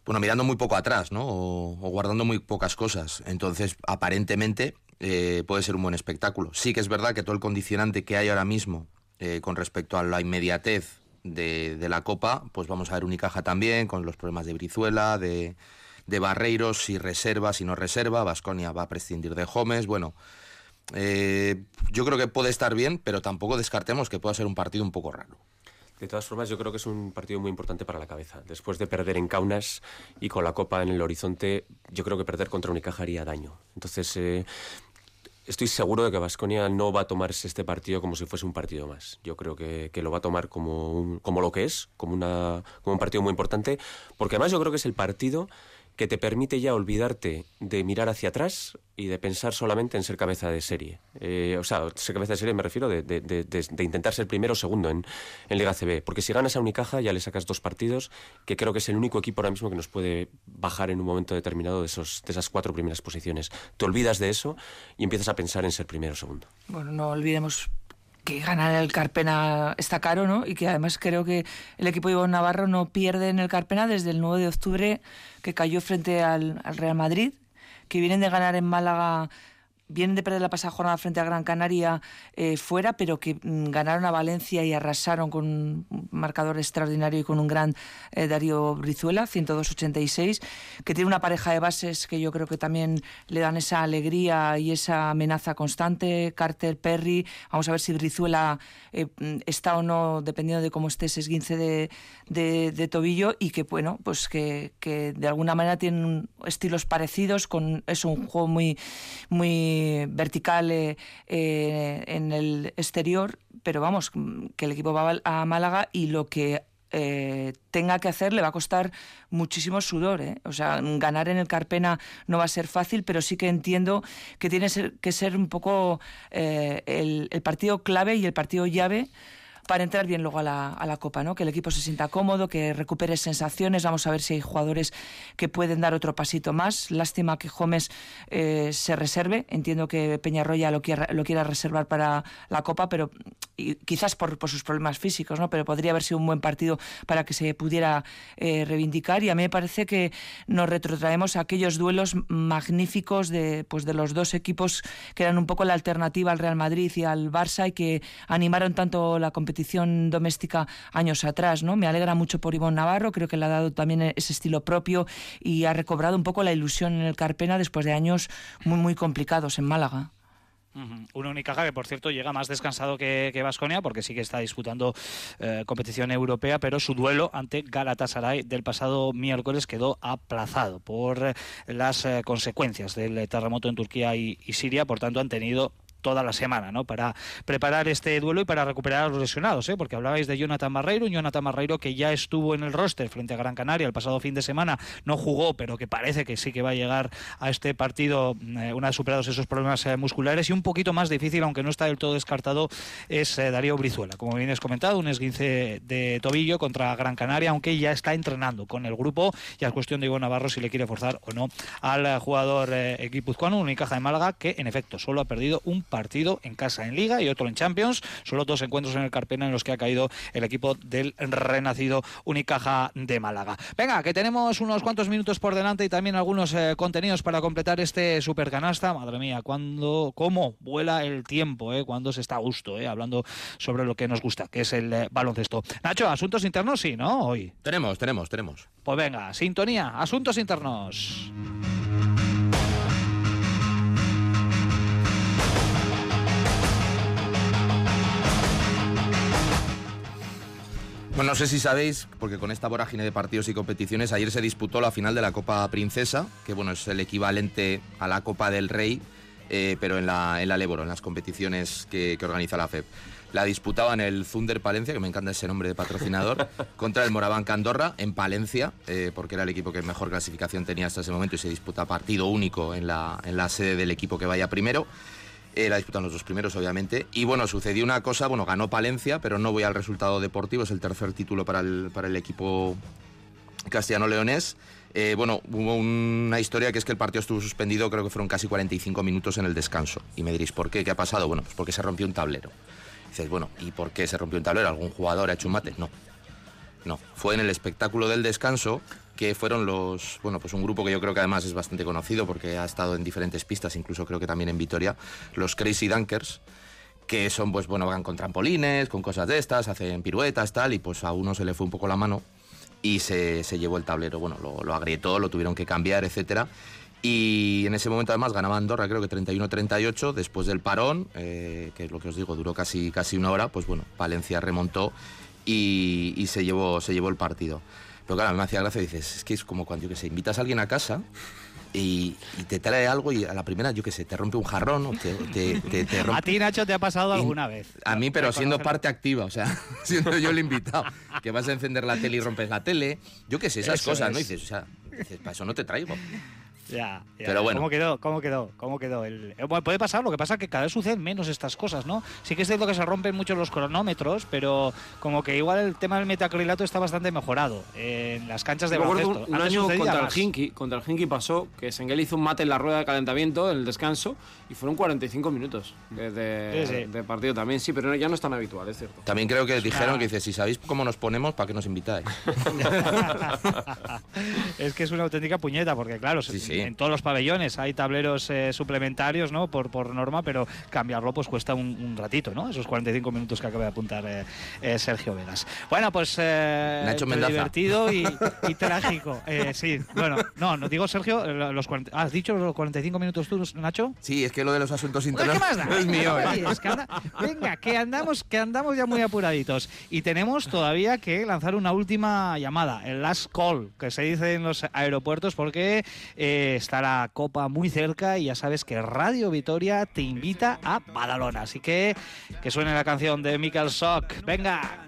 Bueno, mirando muy poco atrás, ¿no? O, guardando muy pocas cosas. Entonces, aparentemente, eh, puede ser un buen espectáculo. Sí que es verdad que todo el condicionante que hay ahora mismo eh, con respecto a la inmediatez de, de la Copa, pues vamos a ver Unicaja también, con los problemas de Brizuela, de de Barreiros, si reserva, si no reserva, Vasconia va a prescindir de Gómez, bueno, eh, yo creo que puede estar bien, pero tampoco descartemos que pueda ser un partido un poco raro. De todas formas, yo creo que es un partido muy importante para la cabeza. Después de perder en Kaunas y con la Copa en el horizonte, yo creo que perder contra Unicaja haría daño. Entonces, eh, estoy seguro de que Vasconia no va a tomarse este partido como si fuese un partido más. Yo creo que, que lo va a tomar como, como lo que es, como, una, como un partido muy importante, porque además yo creo que es el partido que te permite ya olvidarte de mirar hacia atrás y de pensar solamente en ser cabeza de serie. Eh, o sea, ser cabeza de serie me refiero de, de, de, de intentar ser primero o segundo en, en, Liga CB. Porque si ganas a Unicaja ya le sacas dos partidos, que creo que es el único equipo ahora mismo que nos puede bajar en un momento determinado de, esos, de esas cuatro primeras posiciones. Te olvidas de eso y empiezas a pensar en ser primero o segundo. Bueno, no olvidemos que ganar el Carpena está caro, ¿no? Y que además creo que el equipo de Navarro no pierde en el Carpena desde el 9 de octubre que cayó frente al, al Real Madrid, que vienen de ganar en Málaga vienen de perder la pasada jornada frente a Gran Canaria eh, fuera, pero que mm, ganaron a Valencia y arrasaron con un marcador extraordinario y con un gran eh, Darío Brizuela, 102-86, que tiene una pareja de bases que yo creo que también le dan esa alegría y esa amenaza constante. Carter, Perry, vamos a ver si Brizuela eh, está o no, dependiendo de cómo esté ese esguince de, de, tobillo, y que, bueno, pues que, de alguna manera tienen estilos parecidos, con es un juego muy, muy vertical eh, eh, en el exterior, pero vamos, que el equipo va a Málaga y lo que eh, tenga que hacer le va a costar muchísimo sudor. O sea, ganar en el Carpena no va a ser fácil, pero sí que entiendo que tiene que ser un poco el partido clave y el partido llave para entrar bien luego a la, a la Copa, ¿no? Que el equipo se sienta cómodo, que recupere sensaciones. Vamos a ver si hay jugadores que pueden dar otro pasito más. Lástima que Gómez eh, se reserve. Entiendo que Peñarroya lo quiera, lo quiera reservar para la Copa, pero quizás por, por, sus problemas físicos, ¿no? Pero podría haber sido un buen partido para que se pudiera eh, reivindicar. Y a mí me parece que nos retrotraemos a aquellos duelos magníficos de, pues de los dos equipos que eran un poco la alternativa al Real Madrid y al Barça y que animaron tanto la competición competición doméstica años atrás, ¿no? Me alegra mucho por Ivonne Navarro, creo que le ha dado también ese estilo propio y ha recobrado un poco la ilusión en el Carpena después de años muy, muy complicados en Málaga. Uh -huh. Un Unicaja que, por cierto, llega más descansado que Vasconia, porque sí que está disputando eh, competición europea, pero su duelo ante Galatasaray del pasado miércoles quedó aplazado por eh, las eh, consecuencias del terremoto en Turquía y, y Siria. Por tanto, han tenido toda la semana, ¿no? Para preparar este duelo y para recuperar a los lesionados, ¿eh? Porque hablabais de Jonathan Barreiro, un Jonathan Barreiro que ya estuvo en el roster frente a Gran Canaria el pasado fin de semana, no jugó, pero que parece que sí que va a llegar a este partido eh, una vez superados esos problemas eh, musculares y un poquito más difícil, aunque no está del todo descartado, es eh, Darío Brizuela. Como bien has comentado, un esguince de tobillo contra Gran Canaria, aunque ya está entrenando con el grupo. Ya es cuestión de Ivo Navarro si le quiere forzar o no al jugador guipuzcoano, Unicaja de Málaga, que en efecto solo ha perdido un partido en casa en Liga y otro en Champions. Solo dos encuentros en el Carpena en los que ha caído el equipo del renacido Unicaja de Málaga. Venga, que tenemos unos cuantos minutos por delante y también algunos eh, contenidos para completar este supercanasta. Madre mía, cuando, cómo vuela el tiempo, eh, cuando se está a gusto, eh, hablando sobre lo que nos gusta, que es el eh, baloncesto. Nacho, asuntos internos, sí, ¿no? Hoy. Tenemos, tenemos, tenemos. Pues venga, sintonía, asuntos internos. Bueno, no sé si sabéis, porque con esta vorágine de partidos y competiciones, ayer se disputó la final de la Copa Princesa, que bueno, es el equivalente a la Copa del Rey, eh, pero en la, en la Leboro, en las competiciones que, que organiza la FEP. La disputaban el Thunder Palencia, que me encanta ese nombre de patrocinador, <laughs> contra el Moraván Andorra en Palencia, eh, porque era el equipo que mejor clasificación tenía hasta ese momento y se disputa partido único en la, en la sede del equipo que vaya primero. La disputan los dos primeros, obviamente. Y bueno, sucedió una cosa, bueno, ganó Palencia, pero no voy al resultado deportivo, es el tercer título para el, para el equipo castellano-leonés. Eh, bueno, hubo una historia que es que el partido estuvo suspendido, creo que fueron casi 45 minutos en el descanso. Y me diréis, ¿por qué? ¿Qué ha pasado? Bueno, pues porque se rompió un tablero. dices, bueno, ¿y por qué se rompió un tablero? ¿Algún jugador ha hecho un mate? No. No, fue en el espectáculo del descanso que fueron los, bueno, pues un grupo que yo creo que además es bastante conocido porque ha estado en diferentes pistas, incluso creo que también en Vitoria, los Crazy Dunkers, que son, pues bueno, van con trampolines, con cosas de estas, hacen piruetas, tal, y pues a uno se le fue un poco la mano y se, se llevó el tablero, bueno, lo, lo agrietó, lo tuvieron que cambiar, etcétera. Y en ese momento además ganaba Andorra, creo que 31-38, después del parón, eh, que es lo que os digo, duró casi, casi una hora, pues bueno, Valencia remontó y, y se, llevó, se llevó el partido. Pero claro, me hacía gracia, dices, es que es como cuando, yo que sé, invitas a alguien a casa y, y te trae algo y a la primera, yo que sé, te rompe un jarrón o te, te, te- te <laughs> rompe... ¿A ti, Nacho, te ha pasado alguna vez? A mí, pero siendo parte activa, o sea, <laughs> siendo yo el invitado. Que vas a encender la tele y rompes la tele. Yo qué sé, esas Eso cosas, ¿no? es. dices, o sea, dices, para eso no te traigo. Ya, ya. Pero bueno. ¿Cómo quedó? ¿Cómo quedó? ¿Cómo quedó? El... eh, bueno, puede pasar, lo que pasa es que cada vez suceden menos estas cosas, ¿no? Sí que es cierto que se rompen mucho los cronómetros, pero como que igual el tema del metacrilato está bastante mejorado en las canchas de baloncesto. un, un año contra el. Hinky, contra el Hinky pasó que Sengel hizo un mate en la rueda de calentamiento, en el descanso, y fueron 45 minutos de, de- Sí, sí. de partido también. Sí, pero ya no es tan habitual, es cierto. También creo que dijeron una- que dice, si sabéis cómo nos ponemos, ¿para qué nos invitáis? <laughs> es que es una auténtica puñeta, porque claro, Sí, sí. en todos los pabellones hay tableros eh, suplementarios, ¿no? Por, por norma, pero cambiarlo pues cuesta un, un ratito, ¿no? Esos 45 minutos que acaba de apuntar eh, eh, Sergio Vegas. Bueno, pues eh, Nacho divertido y, <laughs> y trágico. Sí, bueno, no, no digo Sergio, los 40 ¿has dicho los 45 minutos tú, Nacho? Sí, es que lo de los asuntos Pues, internos ¿qué más da? no es mío, ¿eh? es que anda- venga, que andamos, que andamos ya muy apuraditos. Y tenemos todavía que lanzar una última llamada, el last call, que se dice en los aeropuertos, porque eh, está la copa muy cerca y ya sabes que Radio Vitoria te invita a Badalona. Así que que suene la canción de Michael Sock. Venga.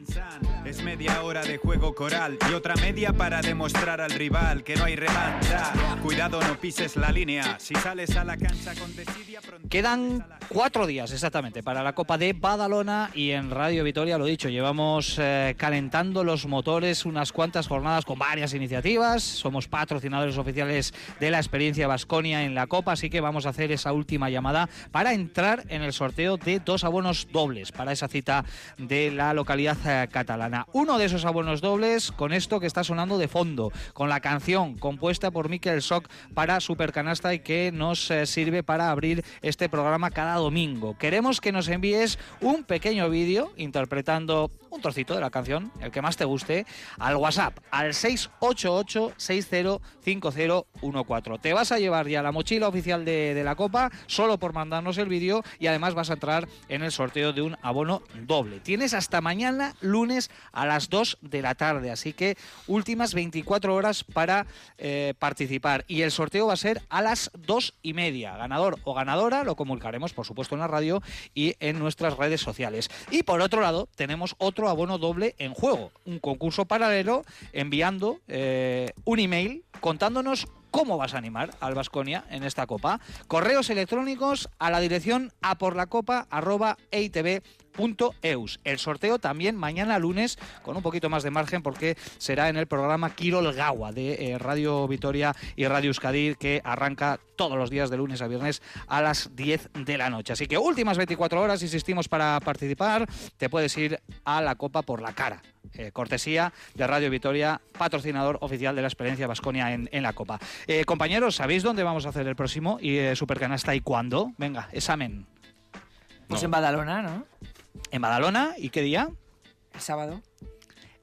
Es media hora de juego coral y otra media para demostrar al rival que no hay revancha. Cuidado, no pises la línea. Si sales a la cancha con desidia, Quedan cuatro días exactamente para la Copa de Badalona y en Radio Vitoria, lo dicho, llevamos eh, calentando los motores unas cuantas jornadas con varias iniciativas. Somos patrocinadores oficiales de la experiencia Vasconia en la Copa, así que vamos a hacer esa última llamada para entrar en el sorteo de dos abonos dobles para esa cita de la localidad eh, catalana. Uno de esos abonos dobles con esto que está sonando de fondo, con la canción compuesta por Mikel Sock para Supercanasta y que nos eh, sirve para abrir este programa cada domingo. Queremos que nos envíes un pequeño vídeo interpretando un trocito de la canción, el que más te guste, al WhatsApp, al 688-605014. Te vas a llevar ya la mochila oficial de, de la Copa solo por mandarnos el vídeo y además vas a entrar en el sorteo de un abono doble. Tienes hasta mañana, lunes, a las 2 de la tarde, así que últimas 24 horas para eh, participar. Y el sorteo va a ser a las 2 y media. Ganador o ganadora lo comunicaremos, por supuesto, en la radio y en nuestras redes sociales. Y por otro lado, tenemos otro abono doble en juego, un concurso paralelo enviando eh, un email contándonos cómo vas a animar al Vasconia en esta copa. Correos electrónicos a la dirección a por la copa eus. El sorteo también mañana lunes con un poquito más de margen porque será en el programa Quirol Gawa de eh, Radio Vitoria y Radio Euskadi que arranca todos los días de lunes a viernes a las 10 de la noche. Así que últimas 24 horas, insistimos para participar, te puedes ir a la copa por la cara. Eh, cortesía de Radio Vitoria, patrocinador oficial de la experiencia Vasconia en, la Copa. Eh, compañeros, ¿sabéis dónde vamos a hacer el próximo y Supercanasta y cuándo? Venga, examen. Pues en Badalona, ¿no? ¿En Badalona? ¿Y qué día? El sábado.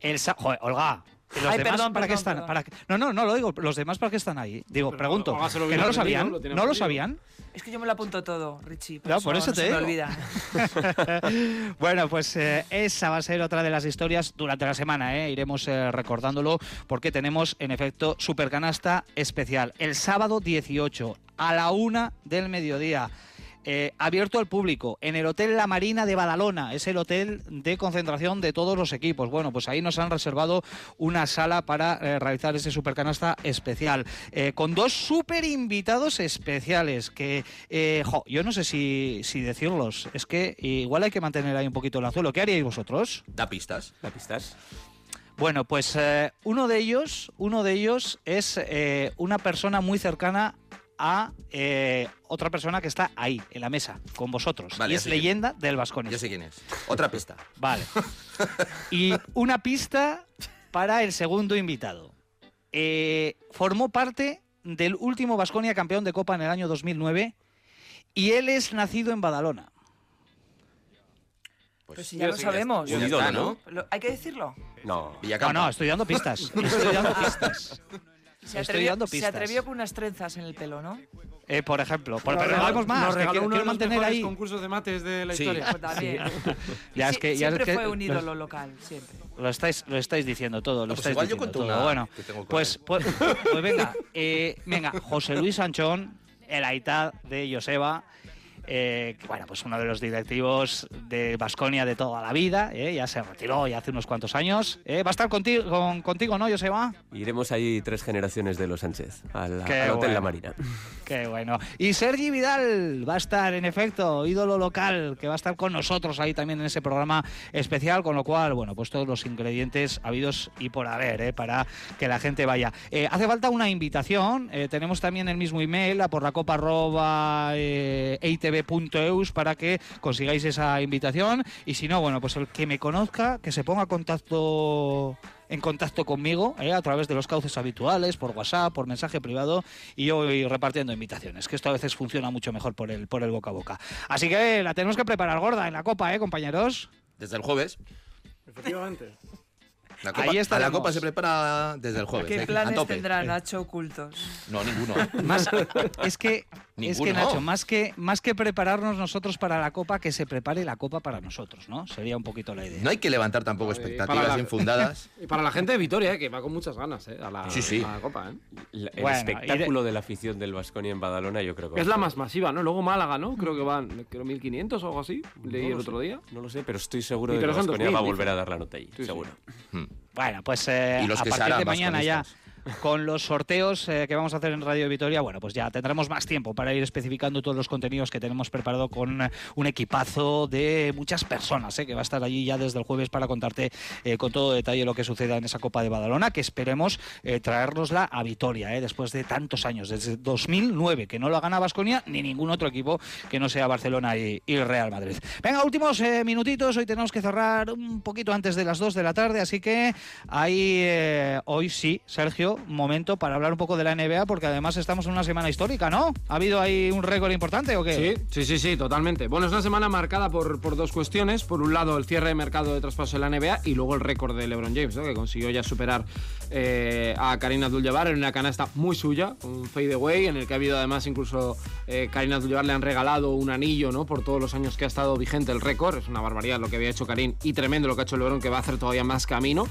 El sábado. Joder, Olga. ¿Los Ay, demás perdón, para qué están? perdón. Para qué- No, no, no lo digo. ¿Los demás para qué están ahí? Digo, Pero pregunto. Olga ¿Que no lo sabían? ¿No lo sabían? Es que yo me lo apunto todo, Richie. No, por eso no te se me digo. olvida. <laughs> bueno, pues eh, esa va a ser otra de las historias durante la semana. ¿eh? Iremos eh, recordándolo porque tenemos, en efecto, Supercanasta especial. El sábado 18 a la una del mediodía. Eh, abierto al público en el Hotel La Marina de Badalona. Es el hotel de concentración de todos los equipos. Bueno, pues ahí nos han reservado una sala para eh, realizar ese supercanasta especial. eh, con dos super invitados especiales que, eh, jo, yo no sé si, si decirlos. Es que igual hay que mantener ahí un poquito el anzuelo. ¿Qué haríais vosotros? Da pistas. ¿La pistas? Bueno, pues eh, uno de ellos, uno de ellos es eh, una persona muy cercana a eh, otra persona que está ahí, en la mesa, con vosotros. Vale, y es quién- leyenda del Vasconia. Ya sé quién es. Otra pista. Vale. <laughs> Y una pista para el segundo invitado. Eh, formó parte del último Vasconia campeón de Copa en el año 2009 y él es nacido en Badalona. Pues si ya lo sabemos. Ya, está, ¿no? ¿Hay que decirlo? No. No, no, estoy dando pistas. <laughs> Estoy dando pistas. Se Estoy atrevió, dando se atrevió con unas trenzas en el pelo, ¿no? Eh, por ejemplo. Por, pero regaló- regalamos más. Nos que regaló quiero, uno de los mejores ahí. concursos de mates de la Sí. historia. <laughs> Pues también. <laughs> <laughs> Ya es Sí, que- ya es siempre que- fue un ídolo local, siempre. Lo estáis, lo estáis diciendo todo, lo Pues estáis igual yo diciendo cuento todo. una Bueno, que tengo pues, pues, pues venga, eh, venga, José Luis Sanchón, el aitad de Joseba, eh, bueno, pues uno de los directivos de Basconia de toda la vida, eh, ya se retiró ya hace unos cuantos años. eh, va a estar contigo, con- contigo, ¿no, Joseba? Iremos ahí tres generaciones de los Sánchez, al, Hotel bueno. La Marina. Qué bueno. Y Sergi Vidal va a estar, en efecto, ídolo local, que va a estar con nosotros ahí también en ese programa especial, con lo cual, bueno, pues todos los ingredientes habidos y por haber, para que la gente vaya. Hace falta una invitación, tenemos también el mismo email, a por la copa arroba, eitv.eus, para que consigáis esa invitación. Y si no, bueno, pues el que me conozca, que se ponga en contacto en contacto conmigo ¿eh? a través de los cauces habituales, por WhatsApp, por mensaje privado, y yo voy repartiendo invitaciones, que esto a veces funciona mucho mejor por el, por el boca a boca. Así que la tenemos que preparar gorda en la copa, ¿eh, compañeros? Desde el jueves. Efectivamente. La copa, Ahí a la copa se prepara desde el jueves. ¿Qué eh, a planes tope. tendrá Nacho ocultos? No, ninguno. <laughs> Más, es que, es que. Nacho, más que, más que prepararnos nosotros para la copa, que se prepare la copa para nosotros, ¿no? Sería un poquito la idea. No hay que levantar tampoco expectativas la- infundadas. <laughs> Y para la gente de Vitoria, eh, que va con muchas ganas eh, a, la, Sí, sí. a la Copa. ¿eh? La- el Bueno, espectáculo de la afición del Vasconia en Badalona, yo creo que Es la más masiva, ¿no? Luego Málaga, ¿no? Creo que van, creo 1500 o algo así. Leí No el otro sé, día. No lo sé, pero estoy seguro de que Vasconia 2000, va a volver a dar la nota ahí, sí. seguro. Hmm. Bueno, pues eh, Y los a partir de mañana ya. Con los sorteos eh, que vamos a hacer en Radio Vitoria, bueno, pues ya tendremos más tiempo para ir especificando todos los contenidos que tenemos preparado con eh, un equipazo de muchas personas, eh, que va a estar allí ya desde el jueves para contarte eh, con todo detalle lo que suceda en esa Copa de Badalona, que esperemos traérnosla a Vitoria, después de tantos años, desde 2009, que no lo gana Vasconia ni ningún otro equipo que no sea Barcelona y, y Real Madrid. Venga, últimos minutitos, hoy tenemos que cerrar un poquito antes de las 2 de la tarde, así que ahí hoy sí, Sergio, momento para hablar un poco de la NBA, porque además estamos en una semana histórica, ¿no? ¿Ha habido ahí un récord importante o qué? Sí, sí, sí, sí, totalmente. Bueno, es una semana marcada por, por dos cuestiones. Por un lado, el cierre de mercado de traspaso de la NBA y luego el récord de LeBron James, ¿no? que consiguió ya superar eh, a Karina Abdul-Jabbar en una canasta muy suya, un fadeaway, en el que ha habido además incluso eh, Karina Abdul-Jabbar le han regalado un anillo, ¿no? Por todos los años que ha estado vigente el récord. Es una barbaridad lo que había hecho Karim y tremendo lo que ha hecho LeBron, que va a hacer todavía más camino.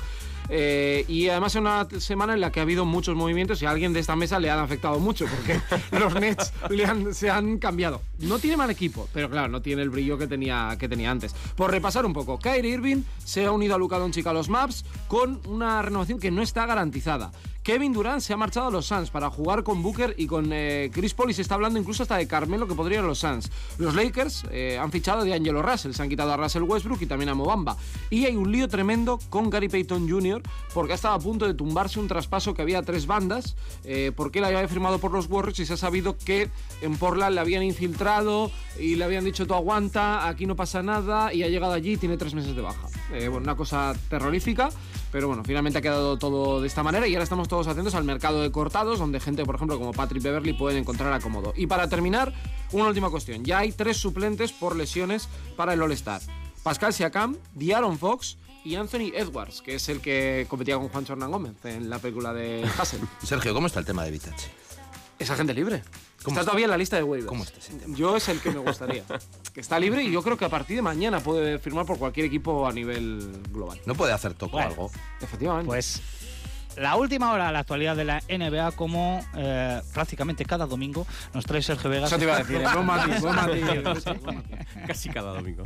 Eh, y además es una semana en la que ha habido muchos movimientos y a alguien de esta mesa le han afectado mucho porque <laughs> los Nets le han- se han cambiado. No tiene mal equipo, pero claro, no tiene el brillo que tenía, que tenía antes. Por repasar un poco, Kyrie Irving se ha unido a Luka Doncic a los Maps con una renovación que no está garantizada. Kevin Durant se ha marchado a los Suns para jugar con Booker y con eh, Chris Paul y se está hablando incluso hasta de Carmelo que podría ir a los Suns. Los Lakers eh, han fichado de Angelo Russell, se han quitado a Russell Westbrook y también a Mobamba. Y hay un lío tremendo con Gary Payton Jr. porque ha estado a punto de tumbarse un traspaso que había tres bandas eh, porque él había firmado por los Warriors y se ha sabido que en Portland le habían infiltrado y le habían dicho tú aguanta, aquí no pasa nada y ha llegado allí y tiene tres meses de baja. Bueno, una cosa terrorífica. Pero bueno, finalmente ha quedado todo de esta manera y ahora estamos todos atentos al mercado de cortados, donde gente, por ejemplo, como Patrick Beverly pueden encontrar acomodo. Y para terminar, una última cuestión. Ya hay tres suplentes por lesiones para el All-Star. Pascal Siakam, Diaron Fox y Anthony Edwards, que es el que competía con Juan Hernán Gómez en la película de Hassel. <laughs> Sergio, ¿cómo está el tema de Vitache? es agente libre. ¿Cómo está está? todavía en la lista de waivers. ¿Cómo está ese tema? Yo es el que me gustaría. <laughs> que está libre y yo creo que a partir de mañana puede firmar por cualquier equipo a nivel global. ¿No puede hacer toco Bueno. algo? Efectivamente. Pues la última hora de la actualidad de la NBA, como eh, prácticamente cada domingo, nos trae Sergio Vegas. Eso te iba a decir, ¿eh? <laughs> buen matiz, buen matiz, buen matiz. Casi cada domingo.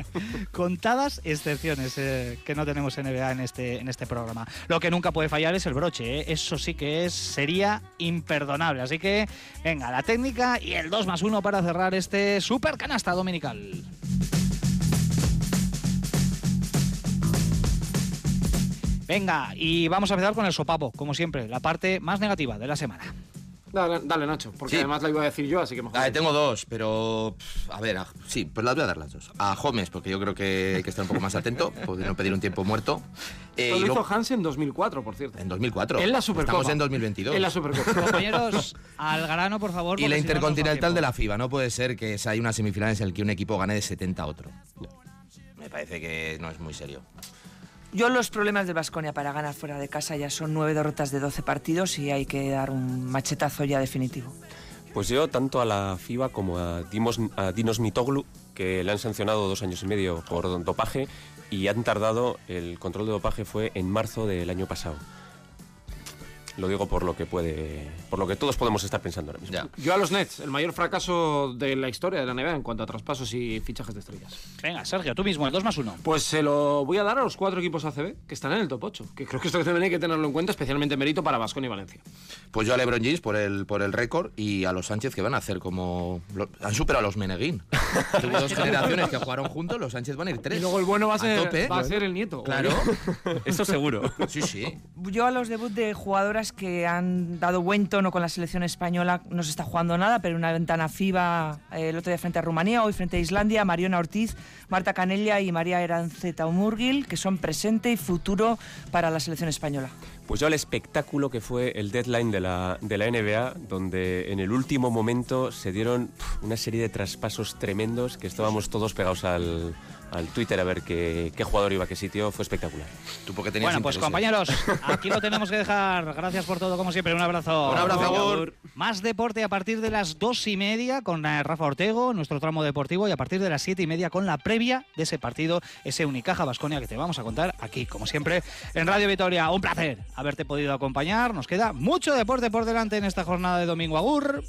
Contadas excepciones eh, que no tenemos NBA en este, en este programa. Lo que nunca puede fallar es el broche, ¿eh? eso sí que es, sería imperdonable. Así que, venga, la técnica y el 2 más 1 para cerrar este super canasta dominical. Venga, y vamos a empezar con el sopapo, como siempre, la parte más negativa de la semana. Dale, dale, Nacho, porque Sí. además la iba a decir yo, así que mejor. Ah, tengo dos, pero a ver, a- sí, pues las voy a dar las dos. A Gómez, porque yo creo que hay que estar un poco más atento, poder no pedir un tiempo muerto. Eh, lo hizo Hans en 2004, por cierto. en 2004. En la Supercopa. Estamos en 2022. En la Supercopa. Compañeros, al grano, por favor. Y la Intercontinental de la FIBA. No puede ser que hay unas semifinales en el que un equipo gane de 70 a otro. Me parece que no es muy serio. Yo los problemas de Basconia para ganar fuera de casa ya son nueve derrotas de 12 partidos y hay que dar un machetazo ya definitivo. Pues yo, tanto a la FIBA como a, Dimos, a Dinos Mitoglu, que le han sancionado dos años y medio por dopaje y han tardado, el control de dopaje fue en marzo del año pasado. Lo digo por lo que puede, por lo que todos podemos estar pensando ahora mismo. Ya. Yo a los Nets, el mayor fracaso de la historia de la NBA en cuanto a traspasos y fichajes de estrellas. Venga, Sergio, tú mismo, el 2 más 1. Pues se lo voy a dar a los cuatro equipos ACB que están en el top 8, que creo que esto también hay que tenerlo en cuenta, especialmente mérito para Vasconi y Valencia. Pues yo a LeBron James por el, por el récord y a los Sánchez que van a hacer como... lo- han superado a los Meneguín. <laughs> <laughs> Hubo dos generaciones <laughs> que jugaron juntos, los Sánchez van a ir tres. Y luego el bueno va a ser, tope. va a ser el nieto. Claro. <laughs> Eso seguro. Sí, sí. Yo a los debut de jugadoras que han dado buen tono con la selección española no se está jugando nada, pero una ventana FIBA eh, el otro día frente a Rumanía, hoy frente a Islandia, Mariona Ortiz, Marta Canella y María Eranceta Umurgil, que son presente y futuro para la selección española. Pues yo al espectáculo que fue el deadline de la, de la NBA, donde en el último momento se dieron una serie de traspasos tremendos que estábamos todos pegados al, al Twitter a ver qué, qué jugador iba a qué sitio. Fue espectacular. Tú porque tenías Bueno, pues compañeros, <laughs> aquí lo tenemos que dejar. Gracias por todo, como siempre. Un abrazo. Un abrazo, Agur. Más deporte a partir de las dos y media con eh, Rafa Ortego, nuestro tramo deportivo, y a partir de las siete y media con la previa de ese partido, ese Unicaja Basconia que te vamos a contar aquí, como siempre, en Radio Vitoria. Un placer haberte podido acompañar. Nos queda mucho deporte por delante en esta jornada de domingo. Agur.